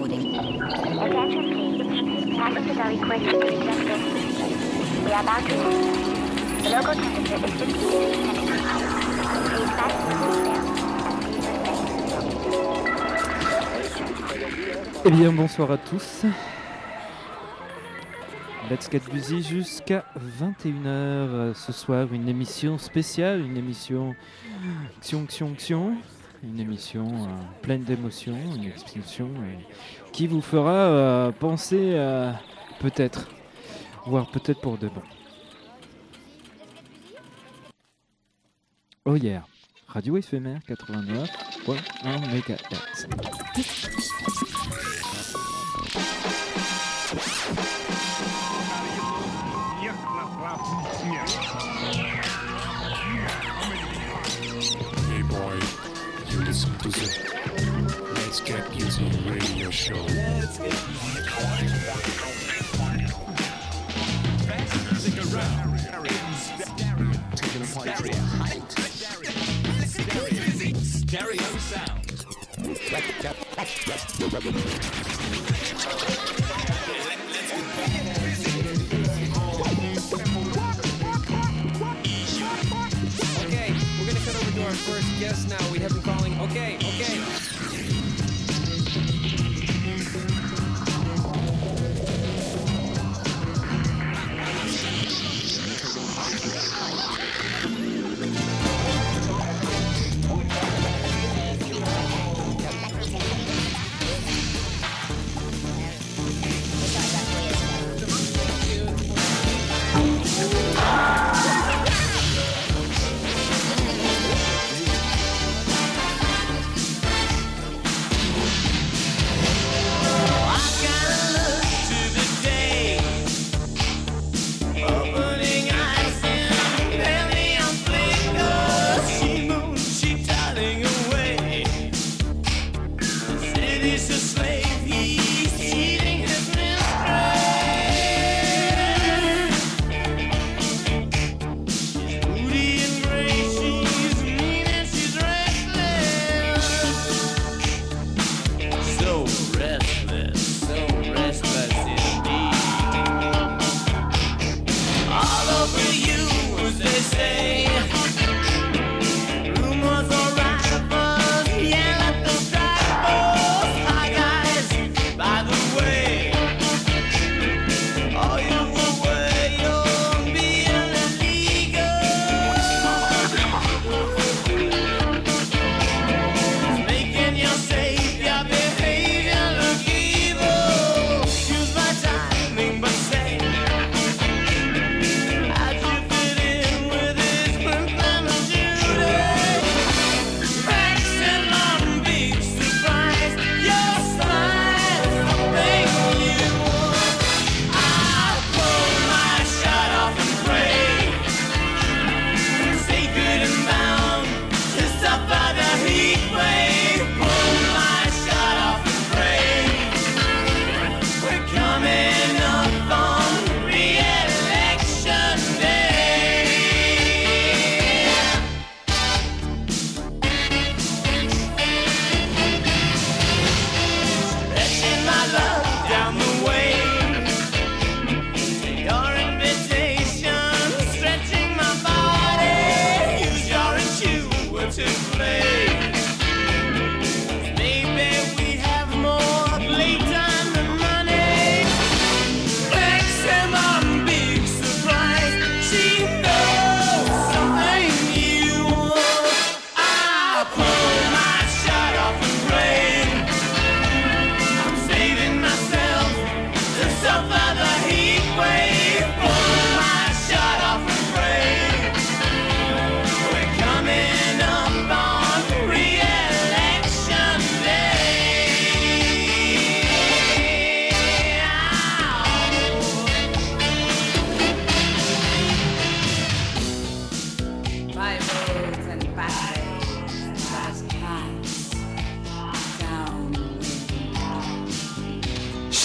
recording. Attention please. Passenger are requested to eject this. We are about to land. The local temperature is 50 degrees centigrade. Please fasten your seatbelt and please Eh bien, bonsoir à tous. Let's Get Busy jusqu'à 21h ce soir. Une émission spéciale, une émission Xion Xion Xion. Une émission euh, pleine d'émotions, une émission euh, qui vous fera euh, penser à peut-être, voire peut-être pour de bon. Oh yeah, Radio éphémère 89.1 MHz. Show. Okay, we're gonna cut over to our first guest now. We have him calling. Okay, okay.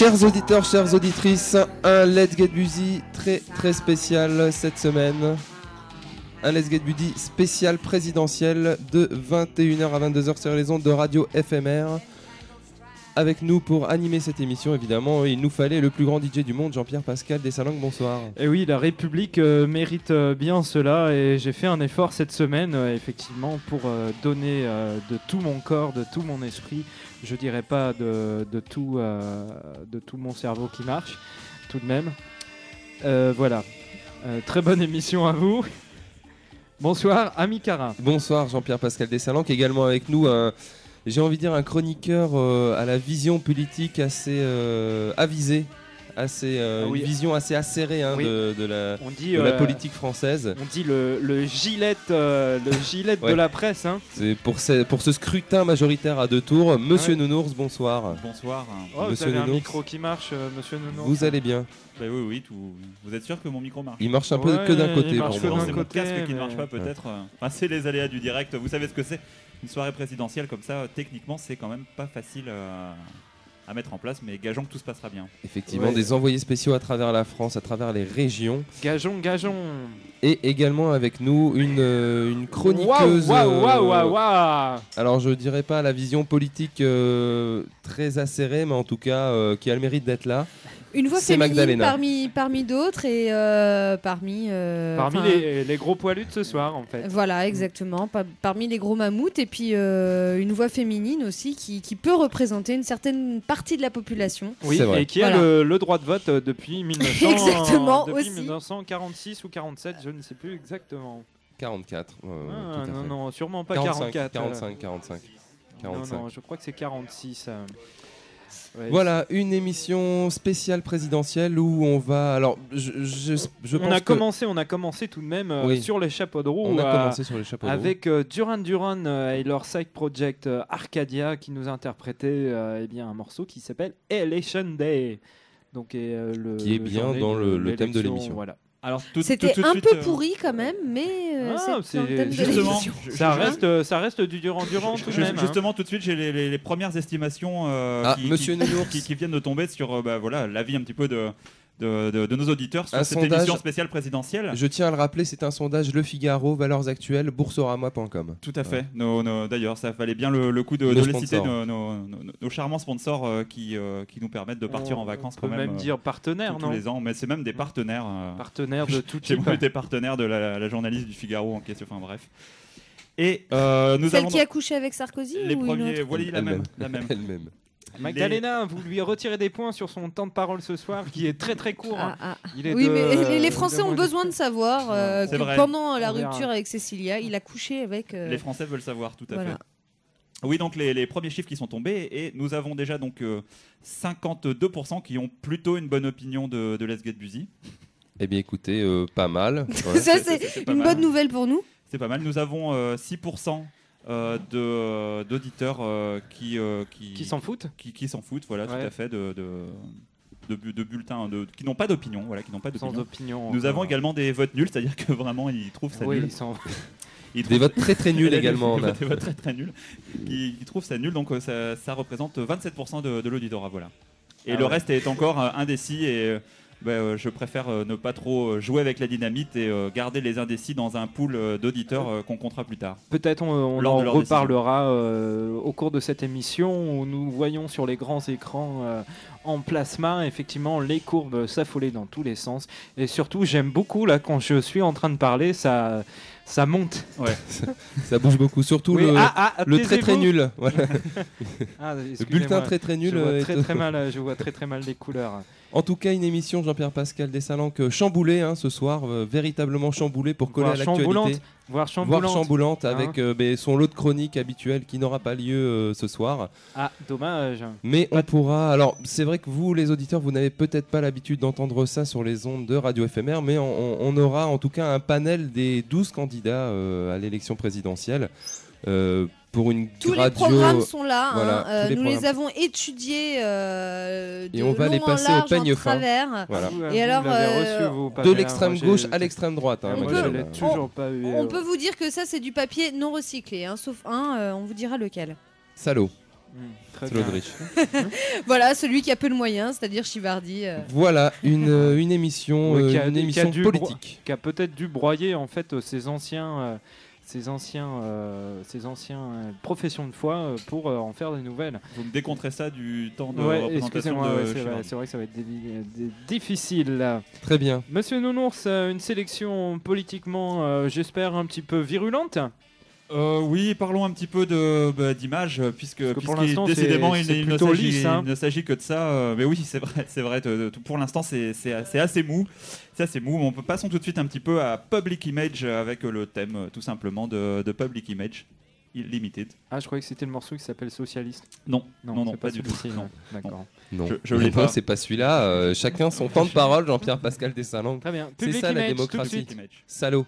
Chers auditeurs, chères auditrices, un Let's Get Busy très très spécial cette semaine. Un Let's Get Busy spécial présidentiel de 21h à 22h sur les ondes de radio FMR. avec nous pour animer cette émission. Évidemment, il nous fallait le plus grand DJ du monde, Jean-Pierre Pascal Dessalangue. Bonsoir. Et oui, la République euh, mérite euh, bien cela et j'ai fait un effort cette semaine, euh, effectivement, pour donner de tout mon corps, de tout mon esprit, je dirais pas de, tout, euh, de tout mon cerveau qui marche, tout de même. Euh, voilà. Euh, très bonne émission à vous. Bonsoir, Ami Cara. Bonsoir, Jean-Pierre Pascal Dessalangue. Également avec nous, j'ai envie de dire un chroniqueur à la vision politique assez avisée, assez, euh, Ah oui. une vision assez acérée hein, Oui. de, de la, On dit, de la euh, politique française. On dit le, le gilet, euh, le gilet Ouais. de la presse. Hein. C'est pour ce, pour ce scrutin majoritaire à deux tours. Monsieur Ouais. Nounours, bonsoir. Bonsoir. Oh, vous Monsieur avez un Nounours. micro qui marche, euh, monsieur Nounours. Vous allez bien Bah oui, oui, tout... vous êtes sûr que mon micro marche? Il marche un peu Ouais, que d'un il côté marche pour que moi. c'est mon casque qui ne marche pas peut-être. euh. Enfin, c'est les aléas du direct. Vous savez ce que c'est? Une soirée présidentielle comme ça, euh, techniquement, c'est quand même pas facile euh, à mettre en place, mais gageons que tout se passera bien. Effectivement, Ouais. des envoyés spéciaux à travers la France, à travers les régions. Gageons, gageons. Et également avec nous une, euh, une chroniqueuse. Waouh, waouh, waouh, euh, waouh, waouh. Alors je dirais pas la vision politique euh, très acérée, mais en tout cas euh, qui a le mérite d'être là. Une voix C'est féminine Magdalena. parmi, parmi d'autres et euh, parmi. euh, Parmi les, les gros poilus de ce soir, en fait. Voilà, exactement. Pa- parmi les gros mammouths et puis euh, une voix féminine aussi qui, qui peut représenter une certaine partie de la population. Oui, C'est vrai. et qui a le, le droit de vote depuis 1900, Exactement, depuis aussi. 1946 ou 47, je ne sais plus exactement. 44. euh, Ah, tout à non, fait. non, sûrement pas 45, 44. euh. 45, 45. 45. Non, non, je crois que c'est 46. Ouais. Voilà, une émission spéciale présidentielle où on va. Alors, je, je, je on a que commencé, on a commencé tout de même euh, Oui. sur les chapeaux de roue. on a euh, commencé sur les chapeaux de roue. Avec euh, Duran Duran euh, et leur side project euh, Arcadia qui nous interprétait euh, eh bien, un morceau qui s'appelle Election Day. Donc, et, euh, le, Qui est le bien dans le- le thème de l'émission. Voilà. Alors, tout, C'était tout un suite, peu euh, pourri quand même, mais euh, Ah, c'est dans le c'est- thème de justement, l'émission. je- Ça je- reste, euh, ça reste du Duran Duran tout de même. hein. Justement, tout de suite, j'ai les, les- les premières estimations euh, Ah, qui, monsieur qui- Nounours. qui- qui viennent de tomber sur euh, bah, voilà, l'avis un petit peu de, de, de- de nos auditeurs sur Un cette sondage. émission spéciale présidentielle. Je tiens à le rappeler, c'est un sondage Le Figaro, valeurs actuelles, boursorama.com. Tout à fait. D'ailleurs, ça valait bien le, le coup de, Nos de les citer, nos, charmants sponsors euh, qui, euh, qui nous permettent de partir On- en vacances on peut quand même, même euh, dire partenaire, tous, non tous les ans. Mais c'est même des partenaires. euh, Partenaire de tout J'ai type. même été partenaire de la, la journaliste du Figaro en question. Enfin bref. Et euh, nous Celle avons qui a couché avec Sarkozy les ou une premiers. autre Voilà, la même. La même. Elle-même. Magdalena, vous lui retirez des points sur son temps de parole ce soir, qui est très très court. Ah, ah. Il est Oui, de- mais les, Français ont besoin de savoir euh, que vrai. pendant la rupture avec Cécilia, il a couché avec. euh, Les Français veulent savoir, tout à voilà. fait. Oui, donc les, les premiers chiffres qui sont tombés, et nous avons déjà donc euh, 52% qui ont plutôt une bonne opinion de, de Let's Get Busy. Eh bien, écoutez, euh, pas mal. Ouais. Ça, c'est- une mal. bonne nouvelle pour nous. C'est pas mal. Nous avons euh, 6% euh, de, euh, d'auditeurs euh, qui, euh, qui, Qui s'en foutent qui, qui s'en foutent, voilà, Ouais. tout à fait, de, de, de, de bulletins, de, qui n'ont pas d'opinion, voilà, qui n'ont pas d'opinion. opinion. Nous avons également des votes nuls, c'est-à-dire que vraiment ils trouvent ça Oui, nul. sans- Ils Des votes très très nuls également. des votes très très nuls, qui, qui trouvent ça nul, donc euh, ça, ça représente 27% de, de l'auditorat, voilà. Et Ah le ouais. reste est encore euh, indécis et euh, bah, euh, je préfère euh, ne pas trop euh, jouer avec la dynamite et euh, garder les indécis dans un pool euh, d'auditeurs euh, qu'on comptera plus tard. Peut-être on, en reparlera euh, au cours de cette émission où nous voyons sur les grands écrans euh, en plasma effectivement les courbes s'affoler dans tous les sens et surtout j'aime beaucoup là quand je suis en train de parler ça ça monte. Ça bouge beaucoup. Surtout Oui, le, ah, ah, le très très nul. Voilà. Ah, Le bulletin très très nul. Je vois très très mal, je vois très très mal les couleurs. En tout cas, une émission Jean-Pierre Pascal Dessalanque chamboulée hein, ce soir, euh, véritablement chamboulée pour coller à l'actualité. voire chamboulante. Voire chamboulante Hein. avec euh, ben, son lot de chroniques habituel qui n'aura pas lieu euh, ce soir. Ah, dommage. Mais on pourra. Alors, c'est vrai que vous, les auditeurs, vous n'avez peut-être pas l'habitude d'entendre ça sur les ondes de Radio FMR, mais on, aura en tout cas un panel des 12 candidats à l'élection présidentielle. Pour une Tous les programmes sont là. hein. Euh, les nous les avons étudiés euh, de Et on va les long en passer au large, en peigne fin. travers. Voilà. Vous, Et vous alors, euh, reçu, vous, De Pamela. l'extrême gauche à l'extrême droite. hein, toujours pas eu. On euh, peut vous dire que ça, c'est du papier non recyclé, hein, sauf un, euh, on vous dira lequel. Salaud. Rich. Voilà, celui qui a peu de moyens, c'est-à-dire Chivardi. euh. Voilà, une, euh, une émission, Ouais, euh, qui a- une qui a émission politique. qui a peut-être dû broyer en fait euh, ces anciens, ses anciens, euh, ses anciens euh, professions de foi euh, pour euh, en faire de nouvelles. Vous me décontrez ça du temps de Ouais, représentation excusez-moi, de ouais, c'est vrai, c'est vrai que ça va être difficile. là. Très bien. Monsieur Nounours, une sélection politiquement, euh, j'espère, un petit peu virulente. Euh, oui, parlons un petit peu de bah, d'image, puisque, Parce que pour puisqu'il- l'instant, décidément c'est- il, c'est il ne plutôt s'agit lisse, hein. il ne s'agit que de ça. euh, mais oui, c'est vrai, c'est vrai. de- de- pour l'instant, c'est c'est- c'est assez mou. C'est assez mou. On peut passons tout de suite un petit peu à Public Image avec le thème tout simplement de, de Public Image Limited. Ah, je croyais que c'était le morceau qui s'appelle Socialiste. Non, non, non, c'est pas du tout. Non. D'accord. Non, Je- je l'ai pas. c'est pas celui-là. euh, chacun son temps de parole, Jean-Pierre Pascal Dessalins. Très bien. C'est Public ça la Image, tout de démocratie. Salaud.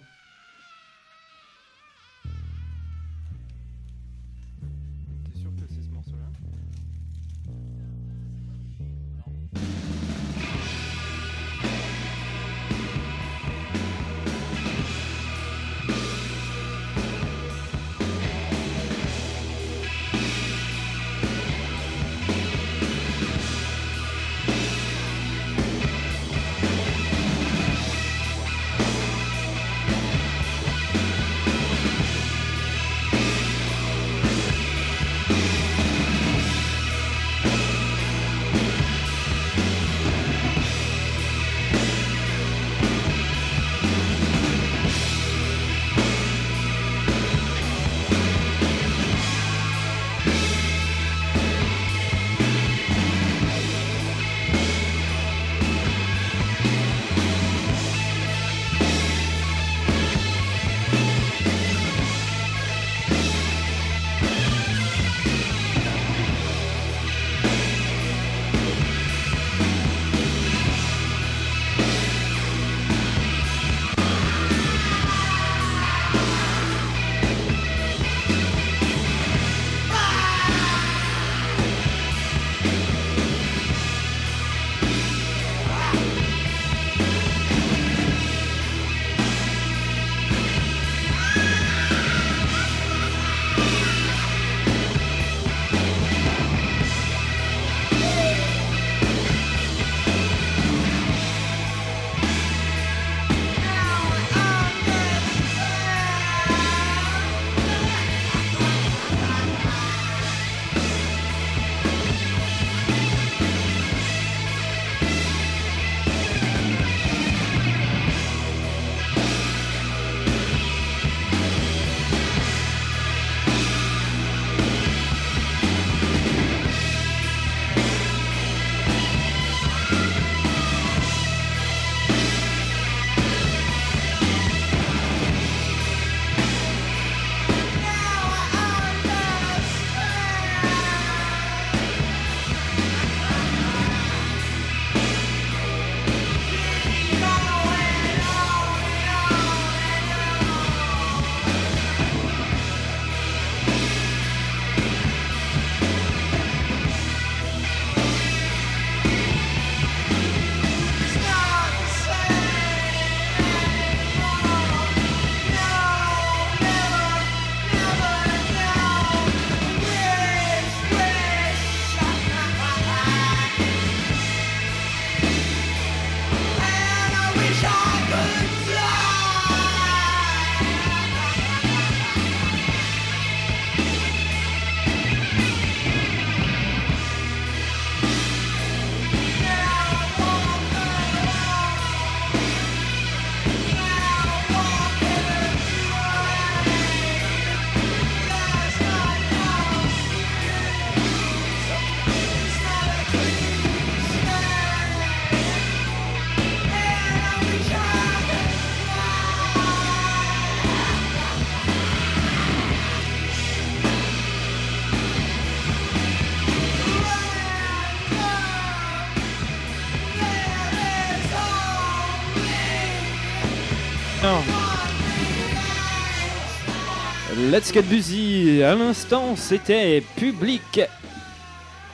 Let's Get Busy, à l'instant c'était Public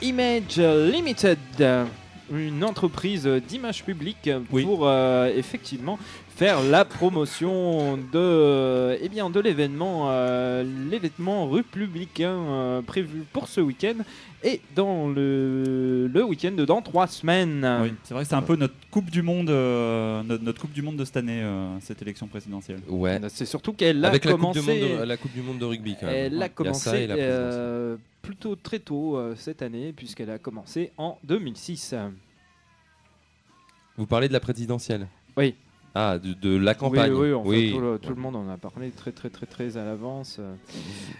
Image Limited. Une entreprise d'image publique pour euh, effectivement faire la promotion de, eh bien, de l'événement, euh, l'événement républicain euh, prévu pour ce week-end et dans le, le week-end de dans trois semaines. Oui, c'est vrai que c'est un peu notre Coupe du Monde, euh, notre, notre Coupe du Monde de cette année, euh, cette élection présidentielle. Ouais. C'est surtout qu'elle a Avec la coupe, commencé. du monde de, la coupe du Monde de rugby, quand même. Elle Il y a a commencé euh, plutôt très tôt euh, cette année, puisqu'elle a commencé en 2006. Vous parlez de la présidentielle Oui. Ah, de, de la campagne. Oui, oui, enfin, Oui. Tout, le, tout le monde en a parlé très, très, très, très à l'avance. euh.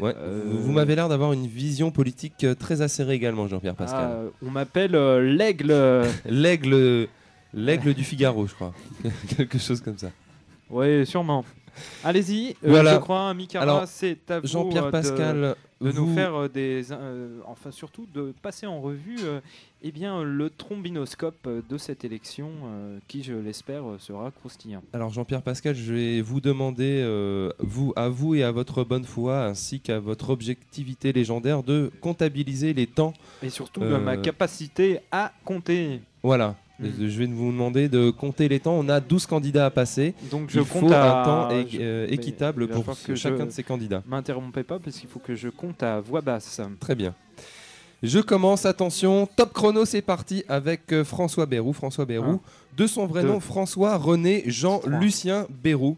Ouais. Euh, Vous, m'avez l'air d'avoir une vision politique euh, très acérée également, Jean-Pierre Pascal. Ah, on m'appelle euh, l'aigle. L'aigle, l'aigle du Figaro, je crois. Quelque chose comme ça. Oui, sûrement. Allez-y, euh, Voilà. je crois, Mikara, c'est à vous Jean-Pierre euh, de- De, nous faire euh, des, euh, enfin surtout de passer en revue, euh, eh bien le trombinoscope de cette élection, euh, qui je l'espère sera croustillant. Alors Jean-Pierre Pascal, je vais vous demander, vous, à vous et à votre bonne foi, ainsi qu'à votre objectivité légendaire, de comptabiliser les temps. Et surtout de ma capacité à compter. Voilà. Mm. Je vais vous demander de compter les temps. On a 12 candidats à passer. Donc je Il compte faut à- un temps é- je- euh, équitable pour que chacun je de ces candidats. M'interrompez pas parce qu'il faut que je compte à voix basse. Très bien. Je commence, attention, top chrono, c'est parti avec euh, François Bérou. François Bérou, de son vrai deux, nom, François René Jean Lucien Bérou,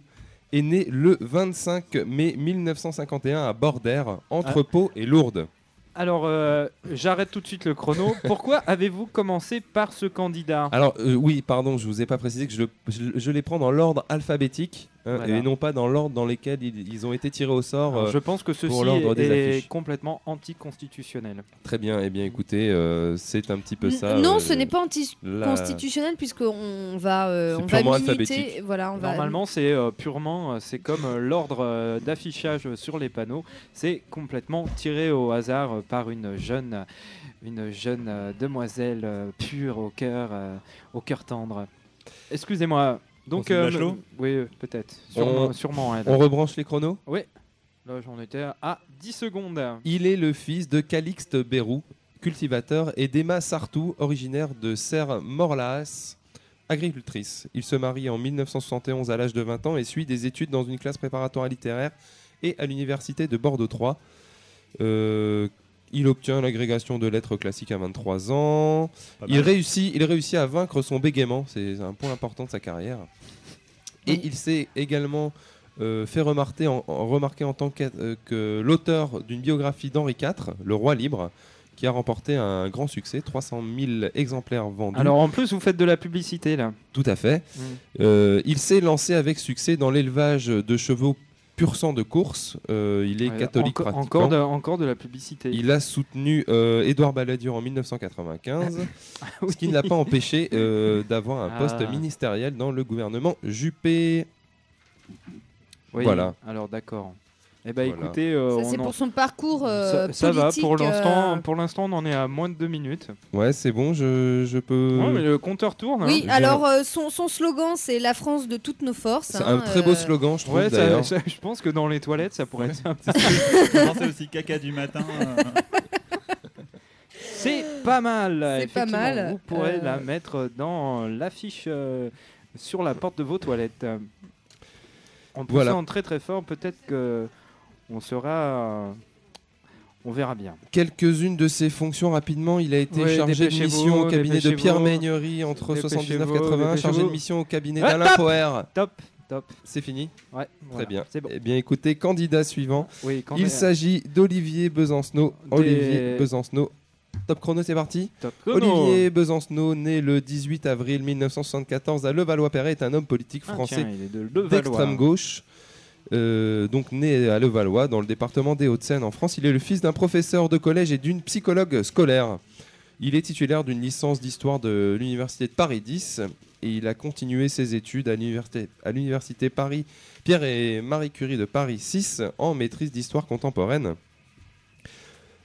est né le 25 mai 1951 à Bordère, entre Pau et Lourdes. Alors euh, j'arrête tout de suite le chrono. Pourquoi avez-vous commencé par ce candidat? Alors, euh, oui, pardon, je vous ai pas précisé que je, le- je, je les prends dans l'ordre alphabétique Voilà. et non pas dans l'ordre dans lequel ils, ils ont été tirés au sort. Alors, euh, Je pense que pour ceci est affiches. complètement anticonstitutionnel. Très bien, eh bien écoutez, euh, c'est un petit peu N- ça. non, euh, ce n'est pas la- anticonstitutionnel puisqu'on va, euh, on va alphabétique. Voilà, on va. Normalement, c'est euh, purement, euh, c'est comme euh, l'ordre euh, d'affichage sur les panneaux. C'est complètement tiré au hasard euh, par une jeune, une jeune euh, demoiselle euh, pure au cœur, euh, au cœur tendre. Excusez-moi. Donc, euh, oui, euh, peut-être. Sûrement, On- sûrement elle. On rebranche les chronos Oui. Là, j'en étais à 10 secondes. Il est le fils de Calixte Bérou, cultivateur, et d'Emma Sartou, originaire de Serre-Morlaas, agricultrice. Il se marie en 1971 à l'âge de 20 ans et suit des études dans une classe préparatoire littéraire et à l'université de Bordeaux 3. Euh, il obtient l'agrégation de lettres classiques à 23 ans. Il réussit, il réussit à vaincre son bégaiement, c'est un point important de sa carrière. Et il s'est également euh, fait remarquer en, en- remarquer en tant que, euh, que l'auteur d'une biographie d'Henri IV, Le Roi Libre, qui a remporté un grand succès, 300 000 exemplaires vendus. Alors, en plus, vous faites de la publicité là. Tout à fait. Mm. Euh, il s'est lancé avec succès dans l'élevage de chevaux pur sang de course. Euh, il est Ouais, catholique enco- pratiquant. encore, de, encore de la publicité. Il a soutenu euh, Édouard Balladur en 1995, ce qui ne l'a pas empêché euh, d'avoir un poste Ah. ministériel dans le gouvernement Juppé. Oui, Voilà. Alors d'accord. Eh ben Voilà. écoutez, euh, Ça, c'est en- pour son parcours euh, ça, ça va pour l'instant. euh, Pour l'instant, on en est à moins de deux minutes. Ouais, c'est bon, je, je peux. Ouais, mais le compteur tourne. Oui, hein. alors euh, son, son slogan c'est la France de toutes nos forces. C'est hein, un très beau slogan, je trouve Ouais, ça- d'ailleurs. ça- je pense que dans les toilettes, ça pourrait être. un petit- aussi caca du matin. euh, C'est pas mal. C'est pas mal, Vous pourrez euh. la mettre dans l'affiche euh, sur la porte de vos toilettes. En poussant Voilà. très très fort, peut-être que on sera. euh, on verra bien. Quelques-unes de ses fonctions rapidement. Il a été Ouais, chargé de mission au cabinet de. Pierre Maignery entre Dépêchez-vous, 79 et 80, chargé de mission au cabinet Ah, d'Alain Poher. Top, top. C'est fini? Ouais. Très voilà, bien. C'est bon. Eh bien, écoutez, candidat suivant. Oui, quand Il s'agit d'Olivier Besancenot. Des- Olivier Besancenot. Top chrono, c'est parti? Top chrono. Olivier Besancenot, né le 18 avril 1974 à Levallois-Perret, est un homme politique Ah, français d'extrême gauche. Euh, donc né à Levallois, dans le département des Hauts-de-Seine en France. Il est le fils d'un professeur de collège et d'une psychologue scolaire. Il est titulaire d'une licence d'histoire de l'université de Paris 10 et il a continué ses études à l'université, Paris Pierre et Marie Curie de Paris 6 en maîtrise d'histoire contemporaine.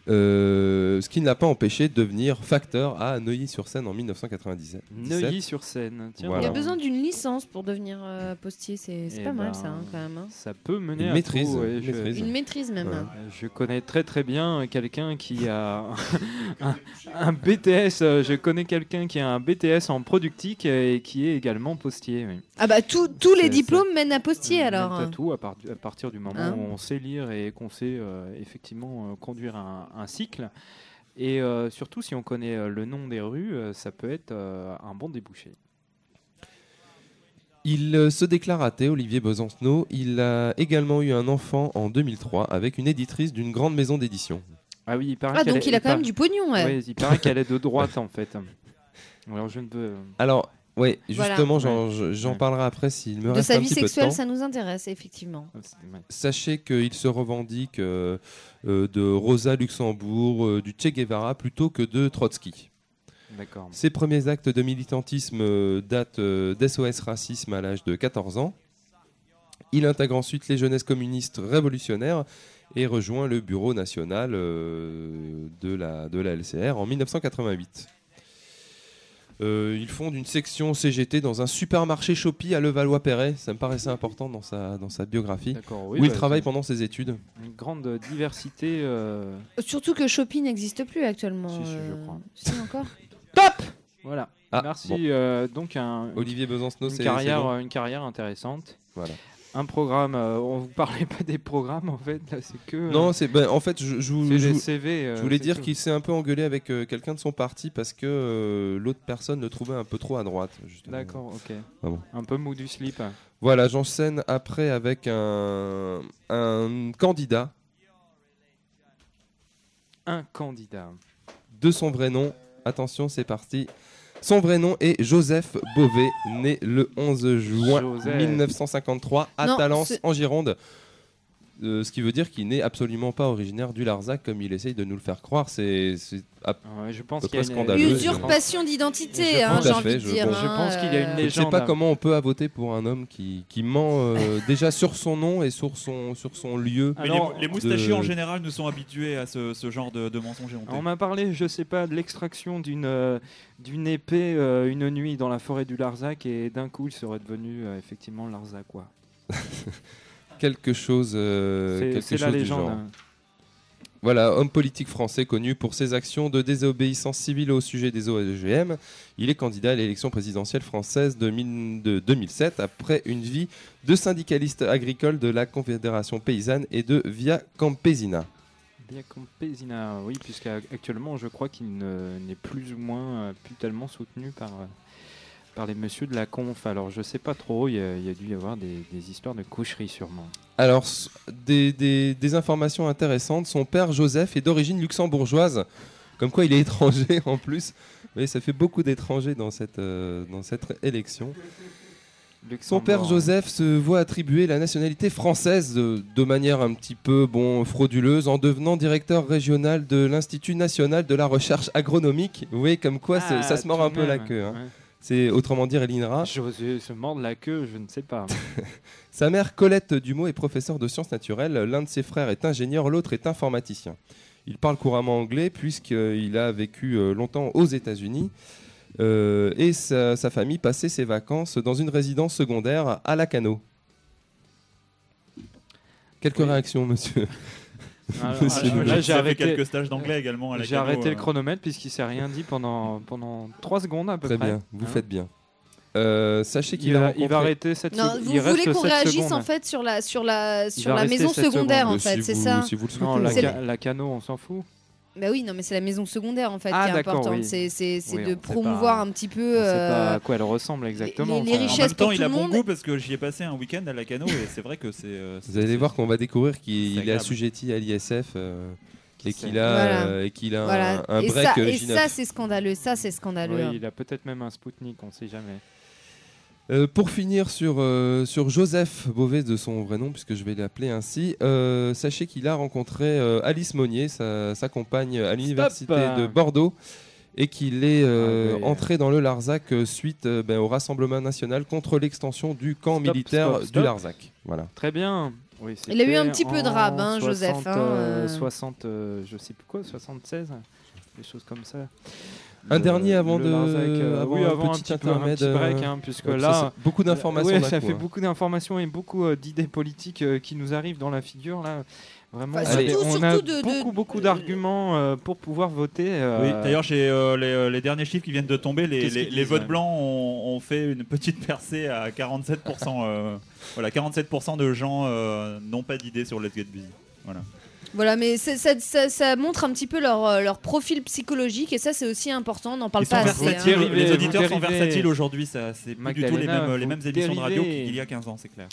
Euh, ce qui ne l'a pas empêché de devenir facteur à Neuilly-sur-Seine en 1997. Neuilly-sur-Seine. Tiens, Voilà. Il y a besoin d'une licence pour devenir euh, postier, c'est Eh pas mal ben, ça hein, quand même. hein. Ça peut mener Une à maîtrise, tout, ouais, une je- maîtrise. Une maîtrise même. Ouais. hein. Je connais très très bien quelqu'un qui a un, un BTS. euh, Je connais quelqu'un qui a un BTS en productique et qui est également postier. oui. Ah bah tout- tous les diplômes mènent à postier alors. Tout à, part- à partir du moment Hein où on sait lire et qu'on sait euh, effectivement euh, conduire un, un cycle. Et euh, surtout, si on connaît euh, le nom des rues, euh, ça peut être euh, un bon débouché. Il euh, se déclare athée, Olivier Besancenot. Il a également eu un enfant en 2003 avec une éditrice d'une grande maison d'édition. Ah oui, il paraît Ah donc il a quand même du pognon ouais. Ouais, il paraît qu'elle est de droite en fait. Alors je ne peux. Alors, Voilà. justement, j'en je- j'en Ouais. parlerai après s'il me De reste sa un vie petit peu de sexuelle, temps. ça nous intéresse effectivement. Ouais. Sachez qu'il se revendique euh, de Rosa Luxembourg, euh, du Che Guevara plutôt que de Trotsky. Ses premiers actes de militantisme euh, datent euh, d'SOS Racisme à l'âge de 14 ans. Il intègre ensuite les jeunesses communistes révolutionnaires et rejoint le bureau national euh, de, la, de la LCR en 1988. Euh, il fonde une section CGT dans un supermarché Shopee à Levallois-Perret. Ça me paraissait important dans sa, dans sa biographie. D'accord. Oui, où il bah, travaille pendant ses études. Une grande diversité. euh, Surtout que Shopee n'existe plus actuellement. Si, si, je euh, crois. Si encore. Voilà. Ah, Merci. bon. euh, donc un, Olivier Besancenot, une c'est carrière, bon euh, une carrière intéressante. Voilà. Un programme. euh, on vous parlait pas des programmes en fait. Là, c'est que. euh, Non, c'est ben, en fait, je, CV. euh, Je voulais dire qu'il s'est un peu engueulé avec euh, quelqu'un de son parti parce que euh, l'autre personne le trouvait un peu trop à droite. justement. D'accord, ok. Ah bon. Un peu mou du slip. Voilà, j'enchaîne après avec un, un candidat Un candidat. de son vrai nom. Attention, c'est parti. Son vrai nom est Joseph Beauvais, né le 11 juin Joseph. 1953 à Non, Talence, en Gironde. Euh, ce qui veut dire qu'il n'est absolument pas originaire du Larzac comme il essaye de nous le faire croire. C'est à Ouais, je pense peu qu'il y a près une- scandaleux. je Usurpation d'identité, j'ai envie de je dire. pense- Je hein, pense qu'il y a une euh, Je ne sais légende. pas comment on peut voter pour un homme qui, qui ment euh, déjà sur son nom et sur son, sur son lieu. Mais Alors, les, les de- en général nous sont habitués à ce, ce genre de, de mensonges. On m'a parlé, je sais pas, de l'extraction d'une euh, d'une épée euh, une nuit dans la forêt du Larzac et d'un coup il serait devenu euh, effectivement Larzacois. Quelque chose, euh, quelque la chose du genre. hein. Voilà, homme politique français connu pour ses actions de désobéissance civile au sujet des OGM. Il est candidat à l'élection présidentielle française de, mille- de 2007 après une vie de syndicaliste agricole de la Confédération paysanne et de Via Campesina. Bien Campesina, oui, puisqu'actuellement je crois qu'il ne- n'est plus ou moins euh, plus tellement soutenu par, euh, par les messieurs de la conf. Alors je sais pas trop, il y a, il y a dû y avoir des, des histoires de coucherie sûrement. Alors, des, des- des informations intéressantes. Son père Joseph est d'origine luxembourgeoise, comme quoi il est étranger en plus. Mais ça fait beaucoup d'étrangers dans cette, euh, dans cette élection. Son père Luxembourg, Joseph se voit attribuer la nationalité française de, de manière un petit peu bon, frauduleuse en devenant directeur régional de l'Institut national de la recherche agronomique. Vous voyez comme quoi Ah, ça se mord un peu la queue. hein. ouais. C'est autrement dire l'INRA. José se mordre la queue, je ne sais pas. Sa mère Colette Dumont est professeure de sciences naturelles. L'un de ses frères est ingénieur, l'autre est informaticien. Il parle couramment anglais puisqu'il a vécu euh, longtemps aux États-Unis. Euh, et sa, sa famille passait ses vacances dans une résidence secondaire à Lacano. Quelques Oui. réactions, monsieur? Alors, là, j'ai arrêté, quelques stages d'anglais également j'ai arrêté euh. le chronomètre puisqu'il s'est rien dit pendant, pendant 3 secondes à peu Très près. bien, vous Hein. faites bien. Euh, sachez qu'il va, rencontré... il va arrêter cette Non, vous il voulez qu'on réagisse secondes. en fait sur la, sur la, sur la maison secondaire en fait, si c'est ça Si vous le Non, souhaitez. la, C'est ca- la cano, on s'en fout. Bah oui, non mais c'est la maison secondaire en fait Ah, qui est importante. oui. C'est c'est- c'est Oui, de promouvoir pas- un petit peu. Euh, à quoi elle ressemble exactement. les- les enfin, En richesses même temps, pour il tout a bon monde. goût parce que j'y ai passé un week-end à la Cano et c'est vrai que c'est. euh, Vous allez voir qu'on va découvrir qu'il est assujetti à l'ISF euh, et qu'il a, Voilà. euh, et qu'il a un- Voilà. un, et break ça, et J9. ça c'est scandaleux. Ça c'est scandaleux. Oui, hein. il a peut-être même un Spoutnik, on sait jamais. Euh, pour finir sur, euh, sur Joseph Beauvais de son vrai nom, puisque je vais l'appeler ainsi, euh, sachez qu'il a rencontré euh, Alice Monnier, sa, sa compagne à l'université de Bordeaux, et qu'il est euh, Ah oui. entré dans le Larzac suite euh, ben, au Rassemblement national contre l'extension du camp Stop, militaire stop, du. Larzac. Voilà. Très bien. Oui, Il a eu un petit peu de rab, hein, 60, Joseph, hein, euh, euh. 60, euh, je sais plus quoi, 76 Des choses comme ça. Un Le- dernier avant le de- euh, avant oui, un avant un petit petit, peu, un intermède, petit break, euh, hein, puisque ça, là, c'est beaucoup d'informations Ouais, ça coup, fait hein. beaucoup d'informations et beaucoup euh, d'idées politiques euh, qui nous arrivent dans la figure là. Vraiment, Enfin, on a- surtout- on a surtout de- de- beaucoup, beaucoup d'arguments euh, pour pouvoir voter. euh, Oui, d'ailleurs, j'ai euh, les, euh, les derniers chiffres qui viennent de tomber. Les, les- les disent, votes ouais. blancs ont, ont fait une petite percée à 47%. euh, voilà, 47% de gens euh, n'ont pas d'idée sur Let's Get Busy. Voilà. Voilà, mais ça, ça- ça montre un petit peu leur, euh, leur profil psychologique et ça c'est aussi important, on n'en parle Ils pas assez. hein. les auditeurs sont versatiles aujourd'hui. C'est plus du tout les mêmes, les vous mêmes émissions de radio qu'il y a 15 ans, c'est clair.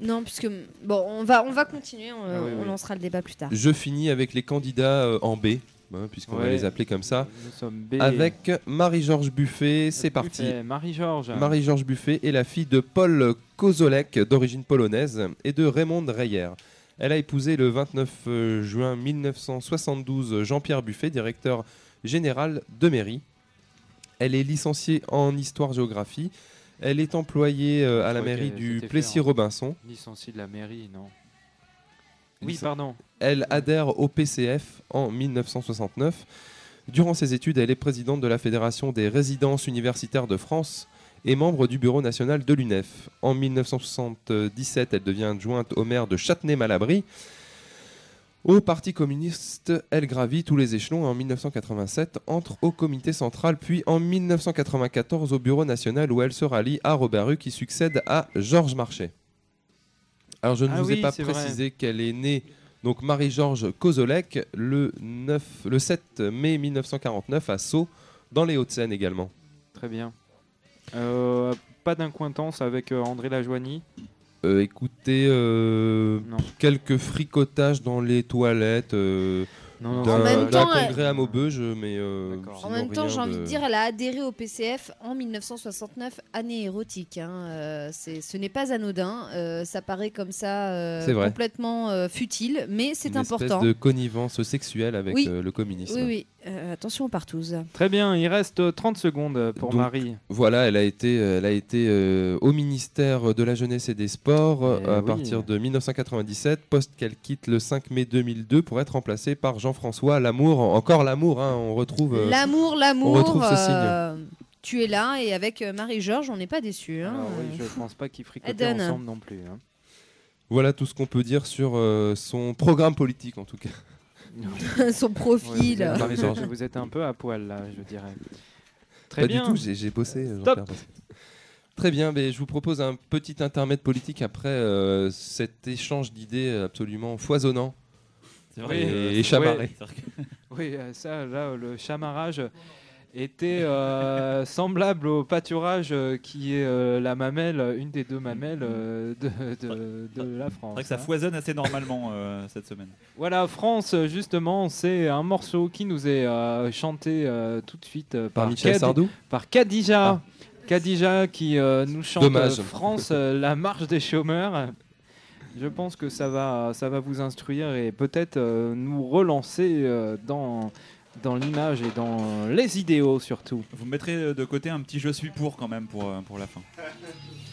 Non, puisque bon, on va, on va continuer, on, Ah oui, on oui. lancera le débat plus tard. Je finis avec les candidats euh, en B, hein, puisqu'on va les appeler comme ça. Nous sommes B. Avec Marie-Georges Buffet, c'est parti. Marie-Georges. Marie-Georges Buffet est la fille de Paul Kozolek, d'origine polonaise, et de Raymond Reyer. Elle a épousé le 29 euh, juin 1972 Jean-Pierre Buffet, directeur général de mairie. Elle est licenciée en histoire-géographie. Elle est employée euh, à la mairie du Plessis-Robinson. Licencié de la mairie, non Oui, pardon. Elle adhère au PCF en 1969. Durant ses études, elle est présidente de la Fédération des résidences universitaires de France et membre du bureau national de l'UNEF. En 1977, elle devient adjointe au maire de Châtenay-Malabry. Au Parti communiste, elle gravit tous les échelons et en 1987 entre au comité central, puis en 1994 au bureau national où elle se rallie à Robert Hue qui succède à Georges Marchais. Alors je ne Ah vous ai pas vrai. précisé qu'elle est née donc Marie-Georges Kozolek le, 9, le 7 mai 1949 à Sceaux, dans les Hauts-de-Seine également. Très bien. Euh, pas d'incointance avec euh, André Lajoigny Euh, écoutez, euh, quelques fricotages dans les toilettes euh, Non, non, d'un En même d'un temps, elle- congrès à Maubeuge, mais euh. En même temps, j'ai envie de dire, elle a adhéré au PCF en 1969, année érotique. hein. Euh, c'est- ce n'est pas anodin. euh, ça paraît comme ça euh, complètement euh, futile, mais c'est une important. espèce de connivence sexuelle avec Oui. euh, le communisme. Oui, oui. Euh, attention aux partouzes. Très bien, il reste euh, 30 secondes pour Donc, Marie. Voilà, elle a été, elle a été euh, au ministère de la Jeunesse et des Sports euh, Eh à oui. partir de 1997, poste qu'elle quitte le 5 mai 2002 pour être remplacée par Jean-François Lamour. Encore l'amour, hein, on retrouve. euh, L'amour, l'amour. on retrouve ce signe. euh, tu es là et avec euh, Marie-Georges, on n'est pas déçus. hein. Alors oui, je Euh, pense pas qu'ils fricotaient donne. ensemble non plus. hein. Voilà tout ce qu'on peut dire sur euh, son programme politique en tout cas. Son Ouais, profil. vous, êtes, Marie-Georges. vous êtes un peu à poil là, je dirais. Très Pas bien. du tout, j'ai bossé. euh, bossé. Très bien, mais je vous propose un petit intermède politique après euh, cet échange d'idées absolument foisonnant C'est et, euh, et chamarré. que- Oui, euh, ça, là, le chamarrage était euh, semblable au pâturage euh, qui est euh, la mamelle, une des deux mamelles euh, de, de- de la France. C'est vrai que ça hein. foisonne assez normalement euh, cette semaine. Voilà, France, justement, c'est un morceau qui nous est euh, chanté euh, tout de suite euh, Par par, Michel Sardou par Kadija. Ah. Kadija qui euh, nous chante Dommage. France, euh, la marche des chômeurs. Je pense que ça va, ça va vous instruire et peut-être euh, nous relancer euh, dans, dans l'image et dans les idéaux surtout. Vous mettrez de côté un petit je suis pour quand même pour, euh, pour la fin.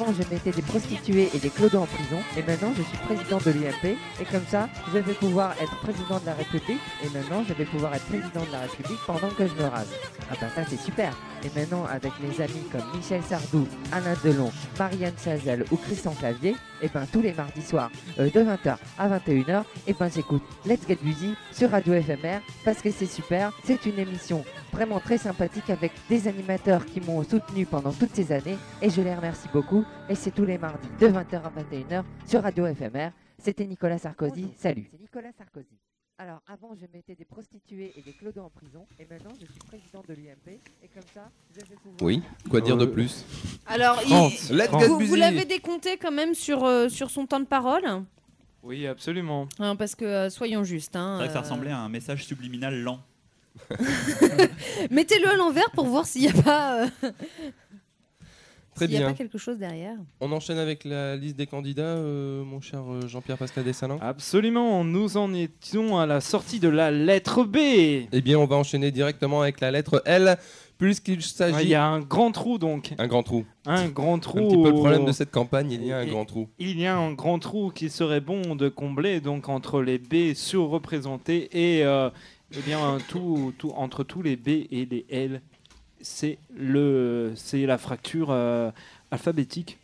avant, je mettais des prostituées et des clodos en prison, et maintenant, je suis président de l'UMP, et comme ça, je vais pouvoir être président de la République, et maintenant, je vais pouvoir être président de la République pendant que je me rase. Ah ben ça, c'est super. Et maintenant, avec mes amis comme Michel Sardou, Alain Delon, Marianne Chazelle ou Christian Clavier, et ben tous les mardis soirs, euh, de 20h à 21h, et ben j'écoute Let's Get Busy sur Radio FMR, parce que c'est super, c'est une émission vraiment très sympathique avec des animateurs qui m'ont soutenu pendant toutes ces années et je les remercie beaucoup. Et c'est tous les mardis de 20h à 21h sur Radio FMR. C'était Nicolas Sarkozy. Salut. C'est Nicolas Sarkozy. Alors avant je mettais des prostituées et des clodos en prison et maintenant je suis président de l'UMP et comme ça je vais pouvoir... Oui, quoi dire de Euh, plus? Alors, il- France, vous, vous l'avez décompté quand même sur, euh, sur son temps de parole? Oui, absolument. Hein, Parce que, euh, soyons justes. hein, C'est vrai que ça ressemblait à un message subliminal lent. Mettez-le à l'envers pour voir s'il n'y a pas. euh, Très s'il y a bien. pas quelque chose derrière. On enchaîne avec la liste des candidats, euh, mon cher euh, Jean-Pierre Pascal Dessalins Absolument, nous en étions à la sortie de la lettre B. Eh bien, on va enchaîner directement avec la lettre L, puisqu'il s'agit... Ah, Il y a un grand trou donc. Un grand trou. Un grand trou. Un petit peu le problème de cette campagne, il y a un Et- grand trou. Il y a un grand trou qui serait bon de combler donc entre les B surreprésentés et euh, eh bien tout, tout entre tous les B et les L, c'est le c'est la fracture euh, alphabétique.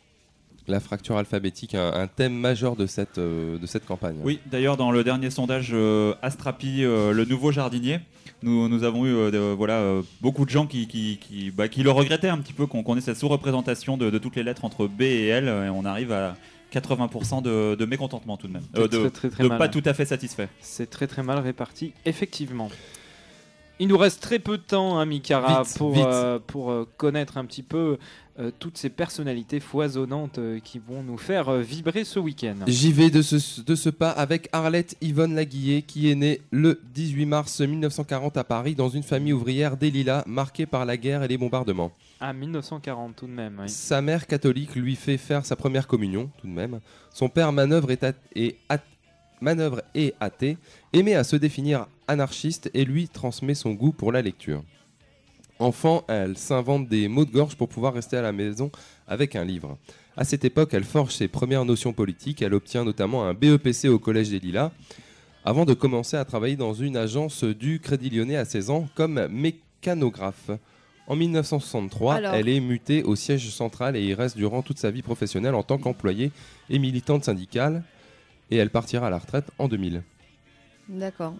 La fracture alphabétique, un, un thème majeur de cette, euh, de cette campagne. Oui, d'ailleurs, dans le dernier sondage euh, Astrapi, euh, le nouveau jardinier, nous, nous avons eu euh, voilà, euh, beaucoup de gens qui, qui, qui, bah, qui le regrettaient un petit peu qu'on qu'on ait cette sous-représentation de, de toutes les lettres entre B et L, et on arrive à 80% de, de mécontentement tout de même. Euh, de Très, très, très de mal. pas tout à fait satisfait. C'est très très mal réparti, effectivement. Il nous reste très peu de temps, hein, Mikara, Vite, pour, vite. euh, pour euh, connaître un petit peu euh, toutes ces personnalités foisonnantes euh, qui vont nous faire euh, vibrer ce week-end. J'y vais de ce, de ce pas avec Arlette Yvonne Laguillet, qui est née le 18 mars 1940 à Paris dans une famille ouvrière des Lilas, marquée par la guerre et les bombardements. Ah, 1940 tout de même. Sa mère catholique lui fait faire sa première communion, tout de même. Son père manœuvre est, et athée, aimait à se définir anarchiste et lui transmet son goût pour la lecture. Enfant, elle s'invente des mots de gorge pour pouvoir rester à la maison avec un livre. À cette époque, elle forge ses premières notions politiques. Elle obtient notamment un BEPC au Collège des Lilas, avant de commencer à travailler dans une agence du Crédit Lyonnais à 16 ans comme mécanographe. En 1963, Alors- elle est mutée au siège central et y reste durant toute sa vie professionnelle en tant qu'employée et militante syndicale. Et elle partira à la retraite en 2000. D'accord.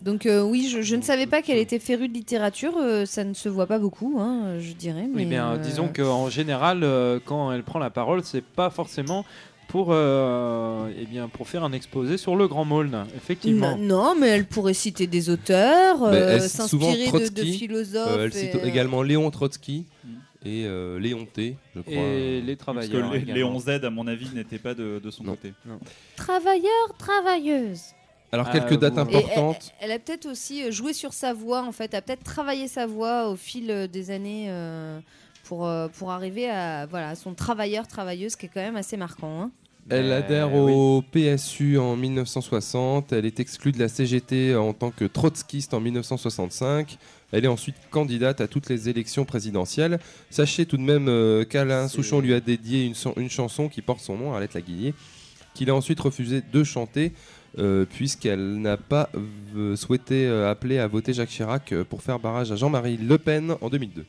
Donc euh, oui, je, je ne savais pas qu'elle était férue de littérature. euh, ça ne se voit pas beaucoup, hein, je dirais. Oui, mais, bien, euh, disons qu'en général, euh, quand elle prend la parole, c'est pas forcément pour, euh, eh bien, pour faire un exposé sur le Grand Maulne, effectivement. Non, non, mais elle pourrait citer des auteurs, Mais euh, elle cite souvent s'inspirer de, philosophes. Euh, elle cite et, euh, également Léon Trotsky et euh, Léon T, je crois. Et les Parce travailleurs. que les, également. Léon Z, à mon avis, n'était pas de, de son Non. côté. Travailleurs, travailleuses. Alors, quelques dates elle, importantes. elle a peut-être aussi joué sur sa voix, en fait. Elle a peut-être travaillé sa voix au fil des années euh, pour, euh, pour arriver à, voilà, son travailleur, travailleuse, qui est quand même assez marquant. hein. Elle Euh, adhère oui. au PSU en 1960. Elle est exclue de la CGT en tant que trotskiste en 1965. Elle est ensuite candidate à toutes les élections présidentielles. Sachez tout de même euh, qu'Alain Souchon lui a dédié une, son- une chanson qui porte son nom, Arlette Laguillier, qu'il a ensuite refusé de chanter euh, puisqu'elle n'a pas euh, souhaité euh, appeler à voter Jacques Chirac pour faire barrage à Jean-Marie Le Pen en 2002.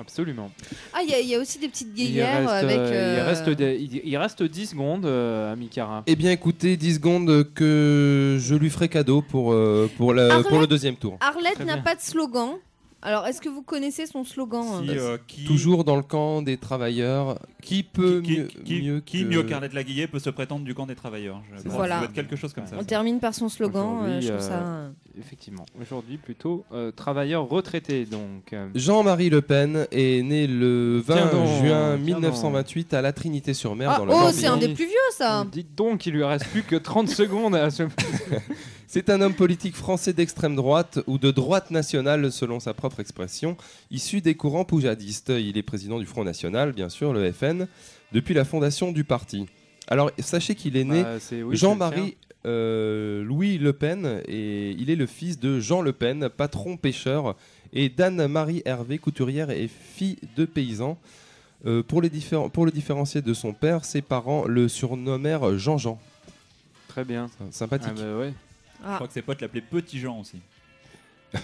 Absolument. Ah, il y, a- il y a aussi des petites Il guéguerres reste, avec. euh, il, euh, reste des- il- il reste 10 secondes à Mikara. Eh bien écoutez, 10 secondes que je lui ferai cadeau pour, euh, pour, la- Arlette pour le deuxième tour. Arlette n'a pas de slogan. Alors, est-ce que vous connaissez son slogan Si, hein euh, qui, Toujours dans le camp des travailleurs. Qui peut qui, mieux, qui- mieux qui, que- mieux qu'Arlette Laguillet peut se prétendre du camp des travailleurs Je Voilà. Ça doit être quelque chose comme ça. On termine par son slogan. euh, Aujourd'hui, je trouve euh, ça. euh, Effectivement. Aujourd'hui, plutôt euh, travailleur retraité. Donc, Jean-Marie Le Pen est né le 20 Tiens donc, juin tiens 1928 à la Trinité-sur-Mer Ah, dans le oh, c'est un des plus vieux, ça dites donc, il lui reste plus que 30 secondes à ce. C'est un homme politique français d'extrême droite ou de droite nationale selon sa propre expression, issu des courants poujadistes. Il est président du Front National, bien sûr, le FN, depuis la fondation du parti. Alors sachez qu'il est né Bah, oui, Jean-Marie euh, Louis Le Pen et il est le fils de Jean Le Pen, patron pêcheur, et d'Anne-Marie Hervé, couturière et fille de paysan. Euh, pour, les pour le différencier de son père, ses parents le surnommèrent Jean-Jean. Très bien. Sympathique. Ah bah ouais. Je crois que ses potes l'appelaient Petit Jean aussi.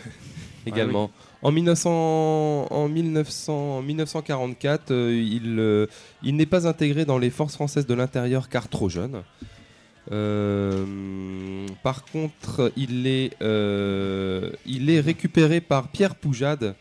également. En, 1900, en, 1900 en 1944, euh, il, euh, il n'est pas intégré dans les forces françaises de l'intérieur car trop jeune. Euh, par contre, il est, euh, il est récupéré par Pierre Poujade